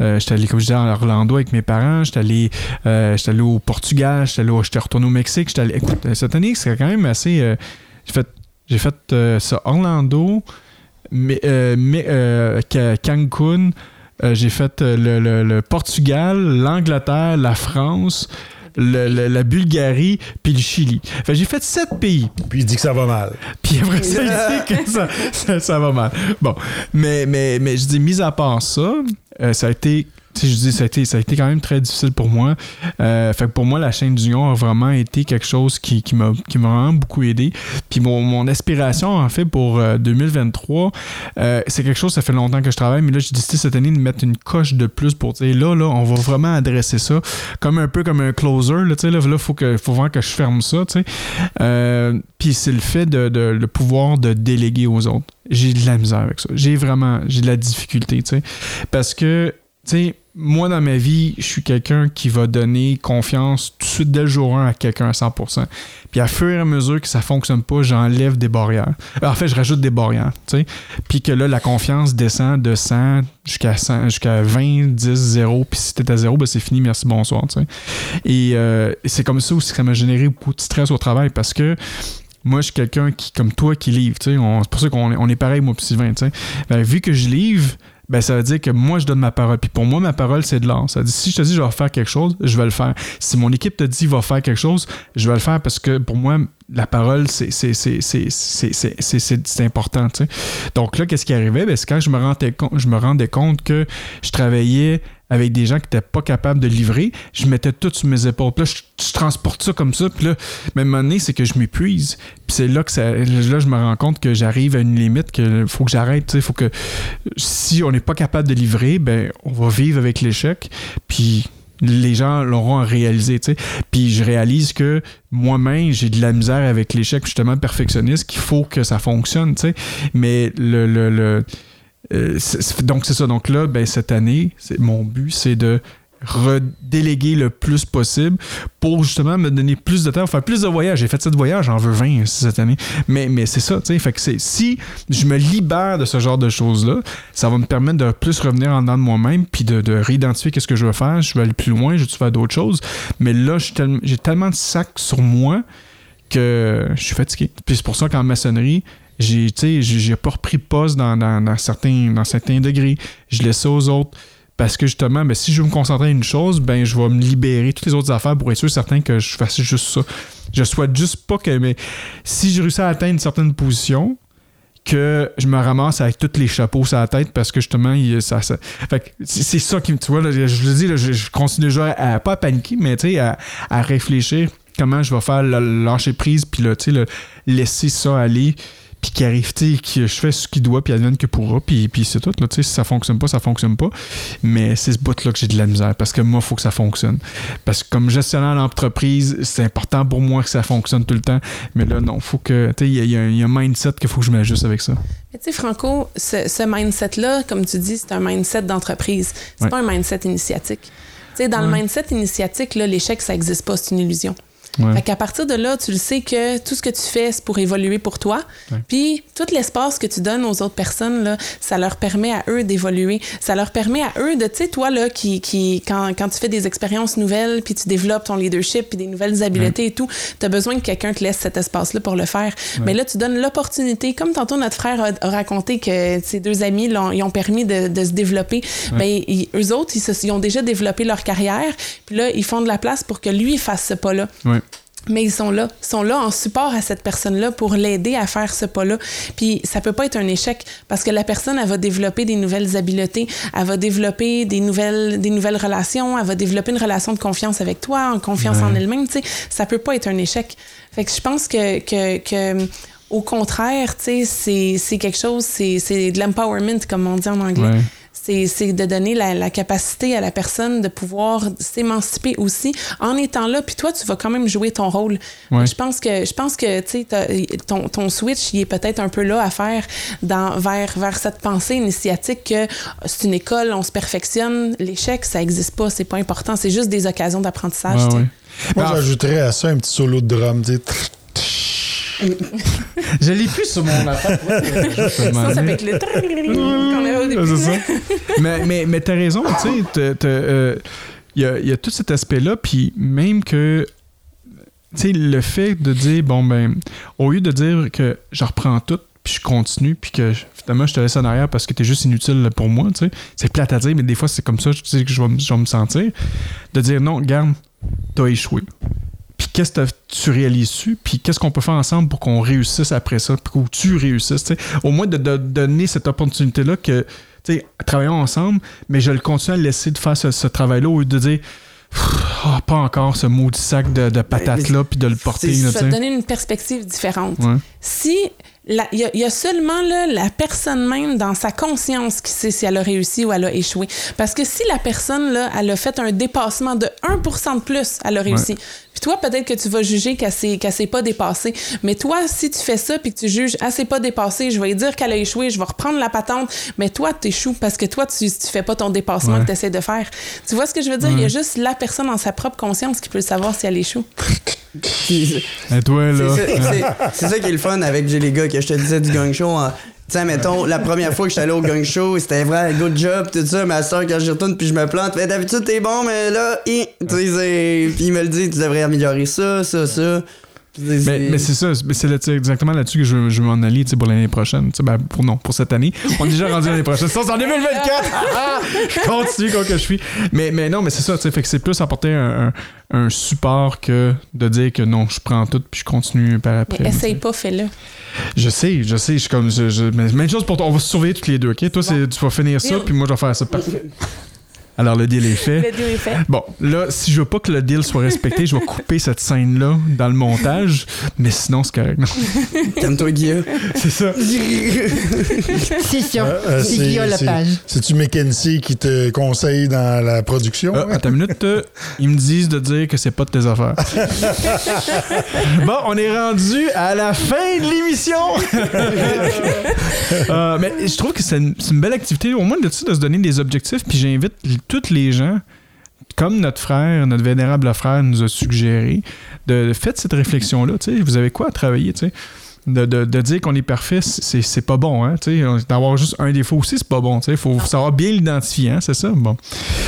euh, allé, comme je disais, à Orlando avec mes parents. J'étais allé, allé au Portugal. J'étais retourné au Mexique. J'étais allé... Écoute, cette année, c'est quand même assez... j'ai fait, j'ai fait ça Orlando mais, euh, euh, Cancun, euh, j'ai fait le, Portugal, l'Angleterre, la France, la Bulgarie, puis le Chili. j'ai fait sept pays. Puis il dit que ça va mal. Puis après ça, il dit que ça, va mal. Bon, mais, mais, mais je dis, mis à part ça, ça a été je dis, ça a, été, ça a été quand même très difficile pour moi. Euh, fait que pour moi, la chaîne d'union a vraiment été quelque chose qui, qui m'a vraiment beaucoup aidé. Puis mon, mon aspiration, en fait, pour 2023, euh, euh, c'est quelque chose, ça fait longtemps que je travaille, mais là, j'ai décidé cette année de mettre une coche de plus pour dire, là, là, on va vraiment adresser ça comme un peu comme un closer. Là, là, là faut, que, faut voir que je ferme ça. puis c'est le fait de, de, le pouvoir de déléguer aux autres. J'ai de la misère avec ça. J'ai vraiment, j'ai de la difficulté, tu sais. Parce que, tu sais, moi, dans ma vie, je suis quelqu'un qui va donner confiance tout de suite dès le jour 1 à quelqu'un à 100%. Puis à fur et à mesure que ça fonctionne pas, j'enlève des barrières. En fait, je rajoute des barrières, tu sais. Puis que là, la confiance descend de 100 jusqu'à 100, jusqu'à 20, 10, 0. Puis si t'es à 0, ben c'est fini, merci, bonsoir. Et euh, c'est comme ça aussi que ça m'a généré beaucoup de stress au travail parce que moi, je suis quelqu'un qui, comme toi, qui livre. C'est pour ça qu'on est, on est pareil, moi, puis Sylvain, tu. Ben, vu que je livre, ben ça veut dire que moi je donne ma parole. Puis pour moi, ma parole, c'est de l'art. Ça veut dire si je te dis je vais faire quelque chose, je vais le faire. Si mon équipe te dit va faire quelque chose, je vais le faire parce que pour moi, la parole, c'est, important. Donc là, qu'est-ce qui arrivait? Ben, c'est quand je me rendais compte, je me rendais compte que je travaillais avec des gens qui n'étaient pas capables de livrer, je mettais tout sur mes épaules. Puis là, je, transporte ça comme ça. Puis là, même moment c'est que je m'épuise. Puis c'est là que ça, là, je me rends compte que j'arrive à une limite, qu'il faut que j'arrête. Faut que si on n'est pas capable de livrer, ben on va vivre avec l'échec. Puis les gens l'auront réalisé, tu sais. Puis je réalise que moi-même, j'ai de la misère avec l'échec justement perfectionniste, qu'il faut que ça fonctionne, tu sais. Mais le, le, le euh, donc c'est ça. Donc là, ben, cette année, mon but, c'est de redéléguer le plus possible pour justement me donner plus de temps, faire plus de voyages. J'ai fait 7 voyages, j'en veux 20 cette année. Mais, mais c'est ça, tu sais. Si je me libère de ce genre de choses-là, ça va me permettre de plus revenir en dedans de moi-même puis de, de réidentifier qu'est-ce que je veux faire. Je veux aller plus loin, je veux faire d'autres choses. Mais là, j'ai tellement de sacs sur moi que je suis fatigué. Puis c'est pour ça qu'en maçonnerie, j'ai, j'ai pas repris poste dans, dans, certains, dans certains degrés. Je laisse ça aux autres. Parce que justement, ben, si je veux me concentrer sur une chose, ben, je vais me libérer toutes les autres affaires pour être sûr certain que je fasse juste ça. Je souhaite juste pas que. Mais si je réussis à atteindre une certaine position, que je me ramasse avec tous les chapeaux sur la tête parce que justement, ça, c'est ça qui me. Tu vois, je le dis, je, continue déjà à, pas à paniquer, mais à, à réfléchir comment je vais faire le lâcher prise, puis là, le, laisser ça aller puis qui arrive, tu sais, je fais ce qu'il doit, puis advienne que pourra, puis, puis c'est tout, là, tu sais, si ça fonctionne pas, ça fonctionne pas. Mais c'est ce bout-là que j'ai de la misère, parce que moi, il faut que ça fonctionne. Parce que comme gestionnaire d'entreprise, c'est important pour moi que ça fonctionne tout le temps. Mais là, non, faut que, tu sais, il y, a un mindset qu'il faut que je m'ajuste avec ça. Tu sais, Franco, ce, mindset-là, comme tu dis, c'est un mindset d'entreprise. C'est pas un mindset initiatique. Tu sais, dans le mindset initiatique, l'échec, ça n'existe pas, c'est une illusion. Ouais. Fait qu'à partir de là, tu le sais que tout ce que tu fais, c'est pour évoluer pour toi. Ouais. Puis tout l'espace que tu donnes aux autres personnes, là, ça leur permet à eux d'évoluer. Ça leur permet à eux de, tu sais, toi, là, qui, qui quand, quand tu fais des expériences nouvelles, puis tu développes ton leadership, puis des nouvelles habiletés et tout, tu as besoin que quelqu'un te laisse cet espace-là pour le faire. Mais là, tu donnes l'opportunité, comme tantôt notre frère a, a raconté que ses deux amis l'ont- ils ont permis de, de se développer, ben, ils- eux autres, ils, se- ils ont déjà développé leur carrière, puis là, ils font de la place pour que lui fasse ce pas-là. Mais ils sont là, ils sont là en support à cette personne-là pour l'aider à faire ce pas-là. Puis ça peut pas être un échec parce que la personne elle va développer des nouvelles habiletés, elle va développer des nouvelles des nouvelles relations, elle va développer une relation de confiance avec toi, en confiance en elle-même, tu sais, ça peut pas être un échec. Fait que je pense que que, que au contraire, tu sais, c'est c'est quelque chose, c'est c'est de l'empowerment comme on dit en anglais. Ouais. C'est de donner la, la capacité à la personne de pouvoir s'émanciper aussi en étant là. Puis toi, tu vas quand même jouer ton rôle. Ouais. Je pense que je pense que ton, ton switch, il est peut-être un peu là à faire dans, vers, vers cette pensée initiatique que c'est une école, on se perfectionne. L'échec, ça n'existe pas, c'est pas important. C'est juste des occasions d'apprentissage. Ouais, ouais. Moi, j'ajouterais à ça un petit solo de drum. Je l'ai plus sur mon affaire. (laughs) Ça, ça le ça. mais mais, mais t'as raison, tu sais, il y, a, tout cet aspect-là, puis même que, tu sais, le fait de dire, bon, ben, au lieu de dire que je reprends tout, puis je continue, puis que finalement je te laisse en arrière parce que t'es juste inutile pour moi, tu sais, c'est plate à dire, mais des fois c'est comme ça, tu sais, que je vais, je vais me sentir, de dire, non, garde, t'as échoué. Puis qu'est-ce que tu réalises dessus, puis qu'est-ce qu'on peut faire ensemble pour qu'on réussisse après ça, pour que tu réussisses. Au moins de, de donner cette opportunité-là que, tu sais, travaillons ensemble, mais je le continue à laisser de faire ce, ce travail-là au lieu de dire, Ah, pas encore ce maudit sac de, de patates-là, puis de le porter, là, Ça va donner une perspective différente. Ouais. Si il y, a- il y a seulement là, la personne même dans sa conscience qui sait si elle a réussi ou elle a échoué. Parce que si la personne là, elle a fait un dépassement de 1% de plus, elle a réussi. Puis toi, peut-être que tu vas juger qu'elle s'est, qu'elle s'est pas dépassée. Mais toi, si tu fais ça puis que tu juges, elle s'est pas dépassée, je vais lui dire qu'elle a échoué, je vais reprendre la patente. Mais toi, tu échoues parce que toi, tu, tu fais pas ton dépassement Ouais. que tu essaies de faire. Tu vois ce que je veux dire? Il y a juste la personne en sa propre conscience qui peut savoir si elle échoue. Et toi, là? c'est- ça qui est le fun avec J'ai les gars que je te disais du gang show. hein. Sais, mettons, la première fois que j'étais allé au gang show, c'était vrai, good job, tout ça. Ma soeur, quand j'y retourne, puis je me plante, fait d'habitude, t'es bon, mais là, hi, tu sais, puis il me le dit, tu devrais améliorer ça, ça, ça. Mais, mais c'est ça, mais c'est exactement là-dessus que je, je m'en aller pour l'année prochaine. Ben, pour, non, pour cette année. On est déjà rendu l'année prochaine. Ça, c'est en 2024! Ah! (laughs) je continue comme que je suis. Mais, mais non, mais c'est ça, tu sais, fait que c'est plus apporter un, un- un support que de dire que non, je prends tout puis je continue par après. Mais essaye pas, fais-le. Je sais, je sais, je suis comme. Je, je- mais même chose pour toi, on va se surveiller tous les deux, ok? Toi, c'est- tu vas finir ça, Deal. puis moi, je vais faire ça. Parfait. (laughs) Alors, le deal est fait. Le deal est fait. Bon, là, si je veux pas que le deal soit respecté, je vais couper cette scène-là dans le montage, mais sinon, c'est correct. (laughs) Calme-toi, Guilla. c'est ça. (laughs) C'est ça. Euh, euh, c'est Guillaume c'est- Lepage. C'est-tu McKenzie qui te conseille dans la production? Ah, attends une minute, euh, ils me disent de dire que c'est pas de tes affaires. (laughs) bon, on est rendu à la fin de l'émission. Euh, mais je trouve que c'est une, belle activité, au moins de, de se donner des objectifs. Puis j'invite tous les gens, comme notre frère, notre vénérable frère nous a suggéré, de, faites cette réflexion-là. Vous avez quoi à travailler. De, de- de dire qu'on est parfait, c'est pas bon. Hein. D'avoir juste un défaut aussi, c'est pas bon. Il faut savoir bien l'identifier, hein, c'est ça? Bon.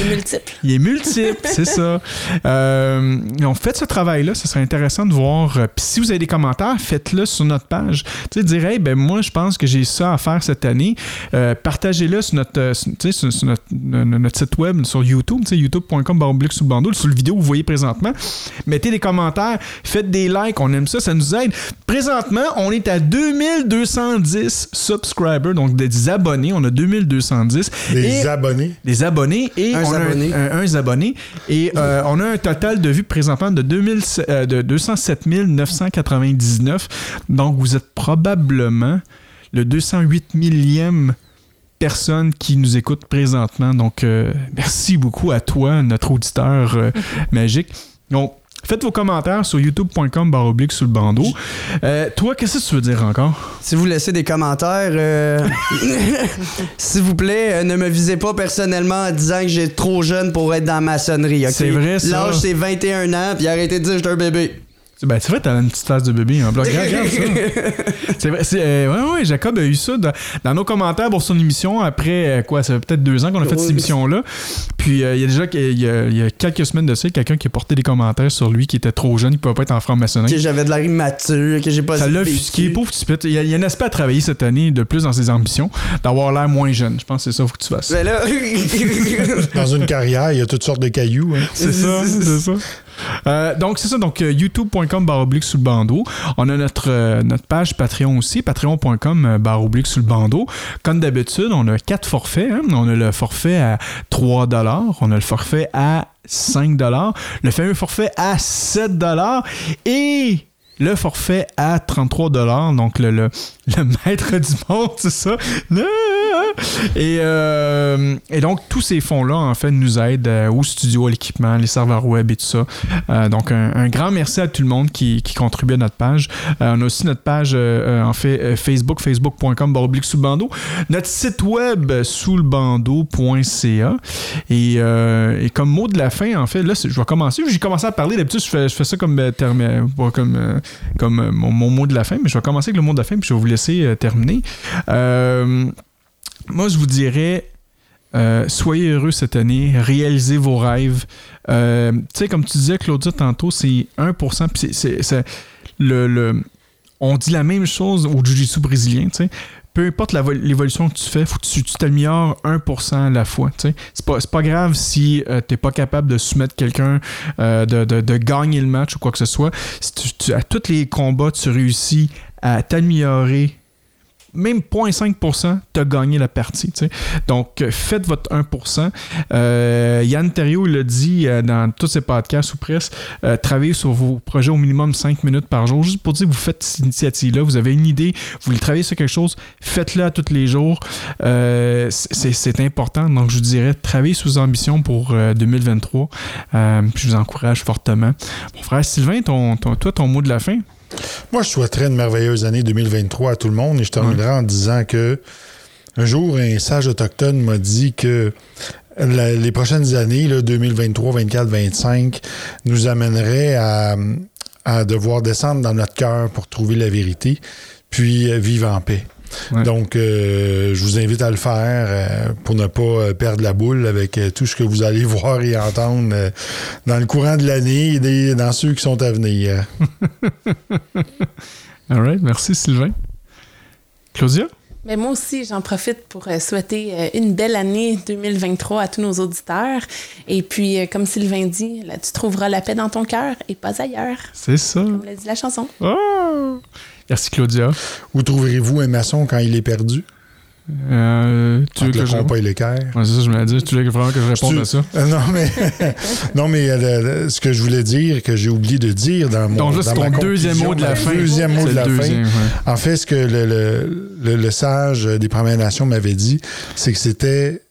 Les multiples. Il est multiple, (laughs) c'est ça. Euh, donc, faites ce travail-là, ce serait intéressant de voir. Euh, Puis si vous avez des commentaires, faites-le sur notre page. Tu sais, dire, hey, ben moi, je pense que j'ai ça à faire cette année. Euh, Partagez-le sur notre, euh, sur- sur, sur notre, no- no- notre site web, sur YouTube, tu sais, youtube.com, sous le bandeau, sur le vidéo que vous voyez présentement. Mettez des commentaires, faites des likes, on aime ça, ça nous aide. Présentement, on est à 2210 subscribers, donc des abonnés. On a 2210. Des Et- abonnés. des abonnés et Un on a abonné. un, un- un abonné. et euh, on a un total de vues présentement de, 2000, euh, de 207 999 donc vous êtes probablement le 208 millième personne qui nous écoute présentement donc euh, merci beaucoup à toi notre auditeur euh, (laughs) magique donc Faites vos commentaires sur youtube.com baroblique sous le bandeau. Euh, toi, qu'est-ce que tu veux dire encore? Si vous laissez des commentaires, euh, (laughs) s'il vous plaît, euh, ne me visez pas personnellement en disant que j'ai trop jeune pour être dans la maçonnerie. ok? C'est vrai, ça. L'âge, c'est 21 ans, puis arrêtez de dire que je suis un bébé. Ben, c'est vrai, t'as une petite face de bébé bloc. Regarde, regarde ça. (laughs) C'est vrai. c'est, euh, ouais, ouais, Jacob a eu ça dans, dans nos commentaires pour son émission après, euh, quoi, ça fait peut-être deux ans qu'on a fait cette émission-là. Puis, euh, il y a déjà il y a, il y a quelques semaines de ça, quelqu'un qui a porté des commentaires sur lui qui était trop jeune, il pouvait pas être en franc-maçonnerie. Que j'avais de l'air immature, que j'ai pas Ça l'a vécu. offusqué, pauvre petit pit. Il y, a, il y a un aspect à travailler cette année de plus dans ses ambitions, d'avoir l'air moins jeune. Je pense que c'est ça qu'il faut que tu fasses. Mais là, (laughs) Dans une carrière, il y a toutes sortes de cailloux. hein. C'est ça, c'est ça. Euh, donc, c'est ça. Donc, euh, youtube.com barre oblique sous le bandeau. On a notre, euh, notre page Patreon aussi, patreon.com euh, barre oblique sous le bandeau. Comme d'habitude, on a quatre forfaits. hein. On a le forfait à 3 On a le forfait à 5 le fameux forfait à 7 et le forfait à 33 donc le, le, le (laughs) maître du monde, c'est ça. Et, euh, et donc, tous ces fonds-là, en fait, nous aident euh, au studio, à l'équipement, les serveurs web et tout ça. Euh, donc, un, grand merci à tout le monde qui, contribue à notre page. Euh, on a aussi notre page, en fait, Facebook, facebook.com, baroblique sous le bandeau. Notre site web, sous le bandeau.ca. Et, comme mot de la fin, en fait, là, je vais commencer. J'ai commencé à parler. D'habitude, je fais, ça comme, comme, comme mon, mot de la fin, mais je vais commencer avec le mot de la fin, puis je vais vous laisser terminer. Moi, je vous dirais, euh, soyez heureux cette année, réalisez vos rêves. Euh, tu sais, comme tu disais, Claudia, tantôt, c'est 1%. Puis c'est- le, le- on dit la même chose au Jiu-Jitsu brésilien, tu sais. Peu importe l'évolution que tu fais, faut que tu t'améliores 1% à la fois. tu sais. C'est pas, pas grave si tu t'es pas capable de soumettre quelqu'un, euh, de, de- de gagner le match ou quoi que ce soit. Si tu- tu- à tous les combats, tu réussis à t'améliorer même 0.5%, tu as gagné la partie. Donc, euh, faites votre 1%. Euh, Yann Terrio l'a dit euh, dans tous ses podcasts ou presque, euh, travaillez sur vos projets au minimum 5 minutes par jour, juste pour dire que vous faites cette initiative-là, vous avez une idée, vous voulez travailler sur quelque chose, faites-le à tous les jours. C'est important. Donc, je vous dirais, travaillez sous ambition pour euh, 2023. Euh, puis je vous encourage fortement. Mon frère Sylvain, toi, ton mot de la fin? Moi, je souhaiterais une merveilleuse année 2023 à tout le monde et je terminerai en disant que un jour, un sage autochtone m'a dit que les prochaines années, là, 2023, 24, 25, nous amèneraient à, à devoir descendre dans notre cœur pour trouver la vérité, puis euh, vivre en paix. Ouais. Donc, euh, je vous invite à le faire euh, pour ne pas euh, perdre la boule avec euh, tout ce que vous allez (laughs) voir et entendre euh, dans le courant de l'année et des- dans ceux qui sont à venir. (laughs) All right, merci Sylvain. Claudia? Mais moi aussi, j'en profite pour euh, souhaiter euh, une belle année 2023 à tous nos auditeurs. Et puis, euh, comme Sylvain dit, là, tu trouveras la paix dans ton cœur et pas ailleurs, C'est ça. comme l'a dit la chanson. Oh! Merci Claudia. Où trouverez-vous un maçon quand il est perdu? Euh, tu veux que le je... et l'équerre. Ouais, c'est ça, je me l'ai dit. Tu veux vraiment que je réponde Tu- à ça? Euh, non, mais, (laughs) non, mais euh, le- ce que je voulais dire, que j'ai oublié de dire dans mon. Donc là, c'est ton deuxième mot de la fin. Deuxième mot C'est de la le fin. deuxième, ouais. En fait, ce que le, le, le- le sage des Premières Nations m'avait dit, c'est que c'était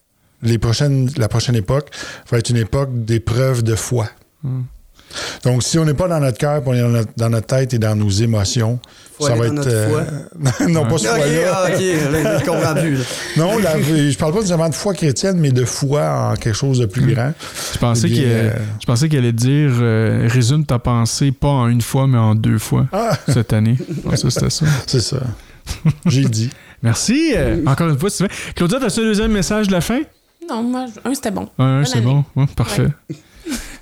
les prochaines, la prochaine époque va être une époque d'épreuve de foi. Hmm. Donc, si on n'est pas dans notre cœur, puis on est dans notre, dans notre tête et dans nos émotions, Faut ça aller va dans être. euh, (laughs) non, pas ce Ok, foi-là. ah, ok, là. (laughs) Non, la- je parle pas nécessairement de foi chrétienne, mais de foi en quelque chose de plus grand. Je pensais Eh qu'il euh, je pensais qu'il allait dire euh, résume ta pensée pas en une fois, mais en deux fois Ah, (laughs) cette année. Je pensais que c'était ça. c'est ça. J'ai dit. Merci. euh, encore une fois, Sylvain. Claudia, t'as-tu un deuxième message de la fin? Non, moi, un, c'était bon. Bonne c'est bon. Ouais, parfait.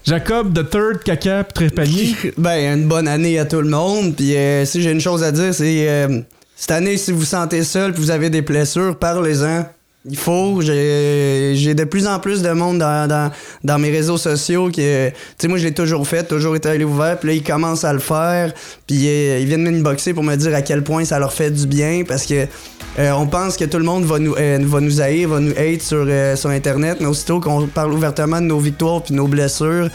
Jacob, The Third, caca, trépanier. (laughs) Ben, une bonne année à tout le monde. Puis euh, si j'ai une chose à dire, c'est euh, cette année, si vous vous sentez seul, que vous avez des blessures, parlez-en. Il faut. J'ai de plus en plus de monde dans, dans, dans mes réseaux sociaux qui. Tu sais, moi, je l'ai toujours fait, toujours été allé ouvert. Puis là, ils commencent à le faire. Puis euh, ils viennent m'inboxer pour me dire à quel point ça leur fait du bien parce que. euh, on pense que tout le monde va nous, euh, va nous haïr, va nous hate sur, euh, sur Internet, mais aussitôt qu'on parle ouvertement de nos victoires puis nos blessures,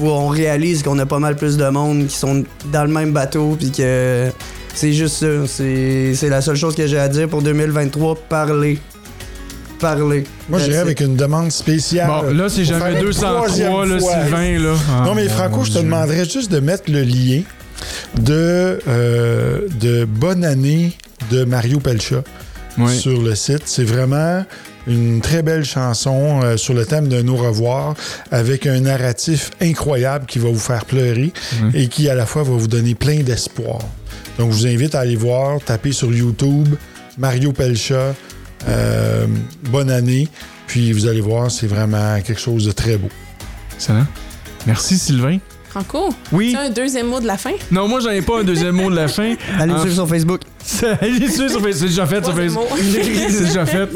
on réalise qu'on a pas mal plus de monde qui sont dans le même bateau puis que c'est juste ça. C'est la seule chose que j'ai à dire pour 2023. Parler. Parler. Moi, j'irais avec une demande spéciale. Bon, là, c'est jamais faire une 203, troisième là. Sylvain, là. Ah, Non, mais Franco, je te Dieu. demanderais juste de mettre le lien de, euh, de Bonne année de Mario Pelcha sur le site. C'est vraiment une très belle chanson euh, sur le thème de nos revoirs avec un narratif incroyable qui va vous faire pleurer et qui à la fois va vous donner plein d'espoir. Donc je vous invite à aller voir, taper sur YouTube Mario Pelcha, euh, bonne année, puis vous allez voir, c'est vraiment quelque chose de très beau. Excellent. Merci, Sylvain. Franco, Oui. tu as un deuxième mot de la fin? Non, moi, j'en ai pas un deuxième mot de la fin. (laughs) Allez me suivre sur Facebook. (laughs) Allez sur Facebook. C'est déjà fait sur Facebook. (laughs) C'est déjà fait.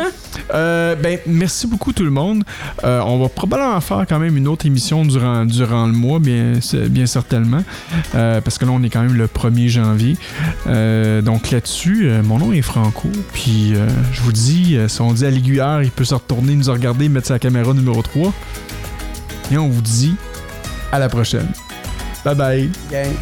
Euh, ben, merci beaucoup tout le monde. Euh, on va probablement faire quand même une autre émission durant, durant le mois, bien, bien certainement. Euh, parce que là, on est quand même le 1er janvier. Euh, donc là-dessus, euh, mon nom est Franco. Puis euh, je vous dis, euh, si on dit à l'aiguilleur, il peut se retourner, nous regarder, mettre sa caméra numéro 3. Et on vous dit à la prochaine. Bye bye. Gang.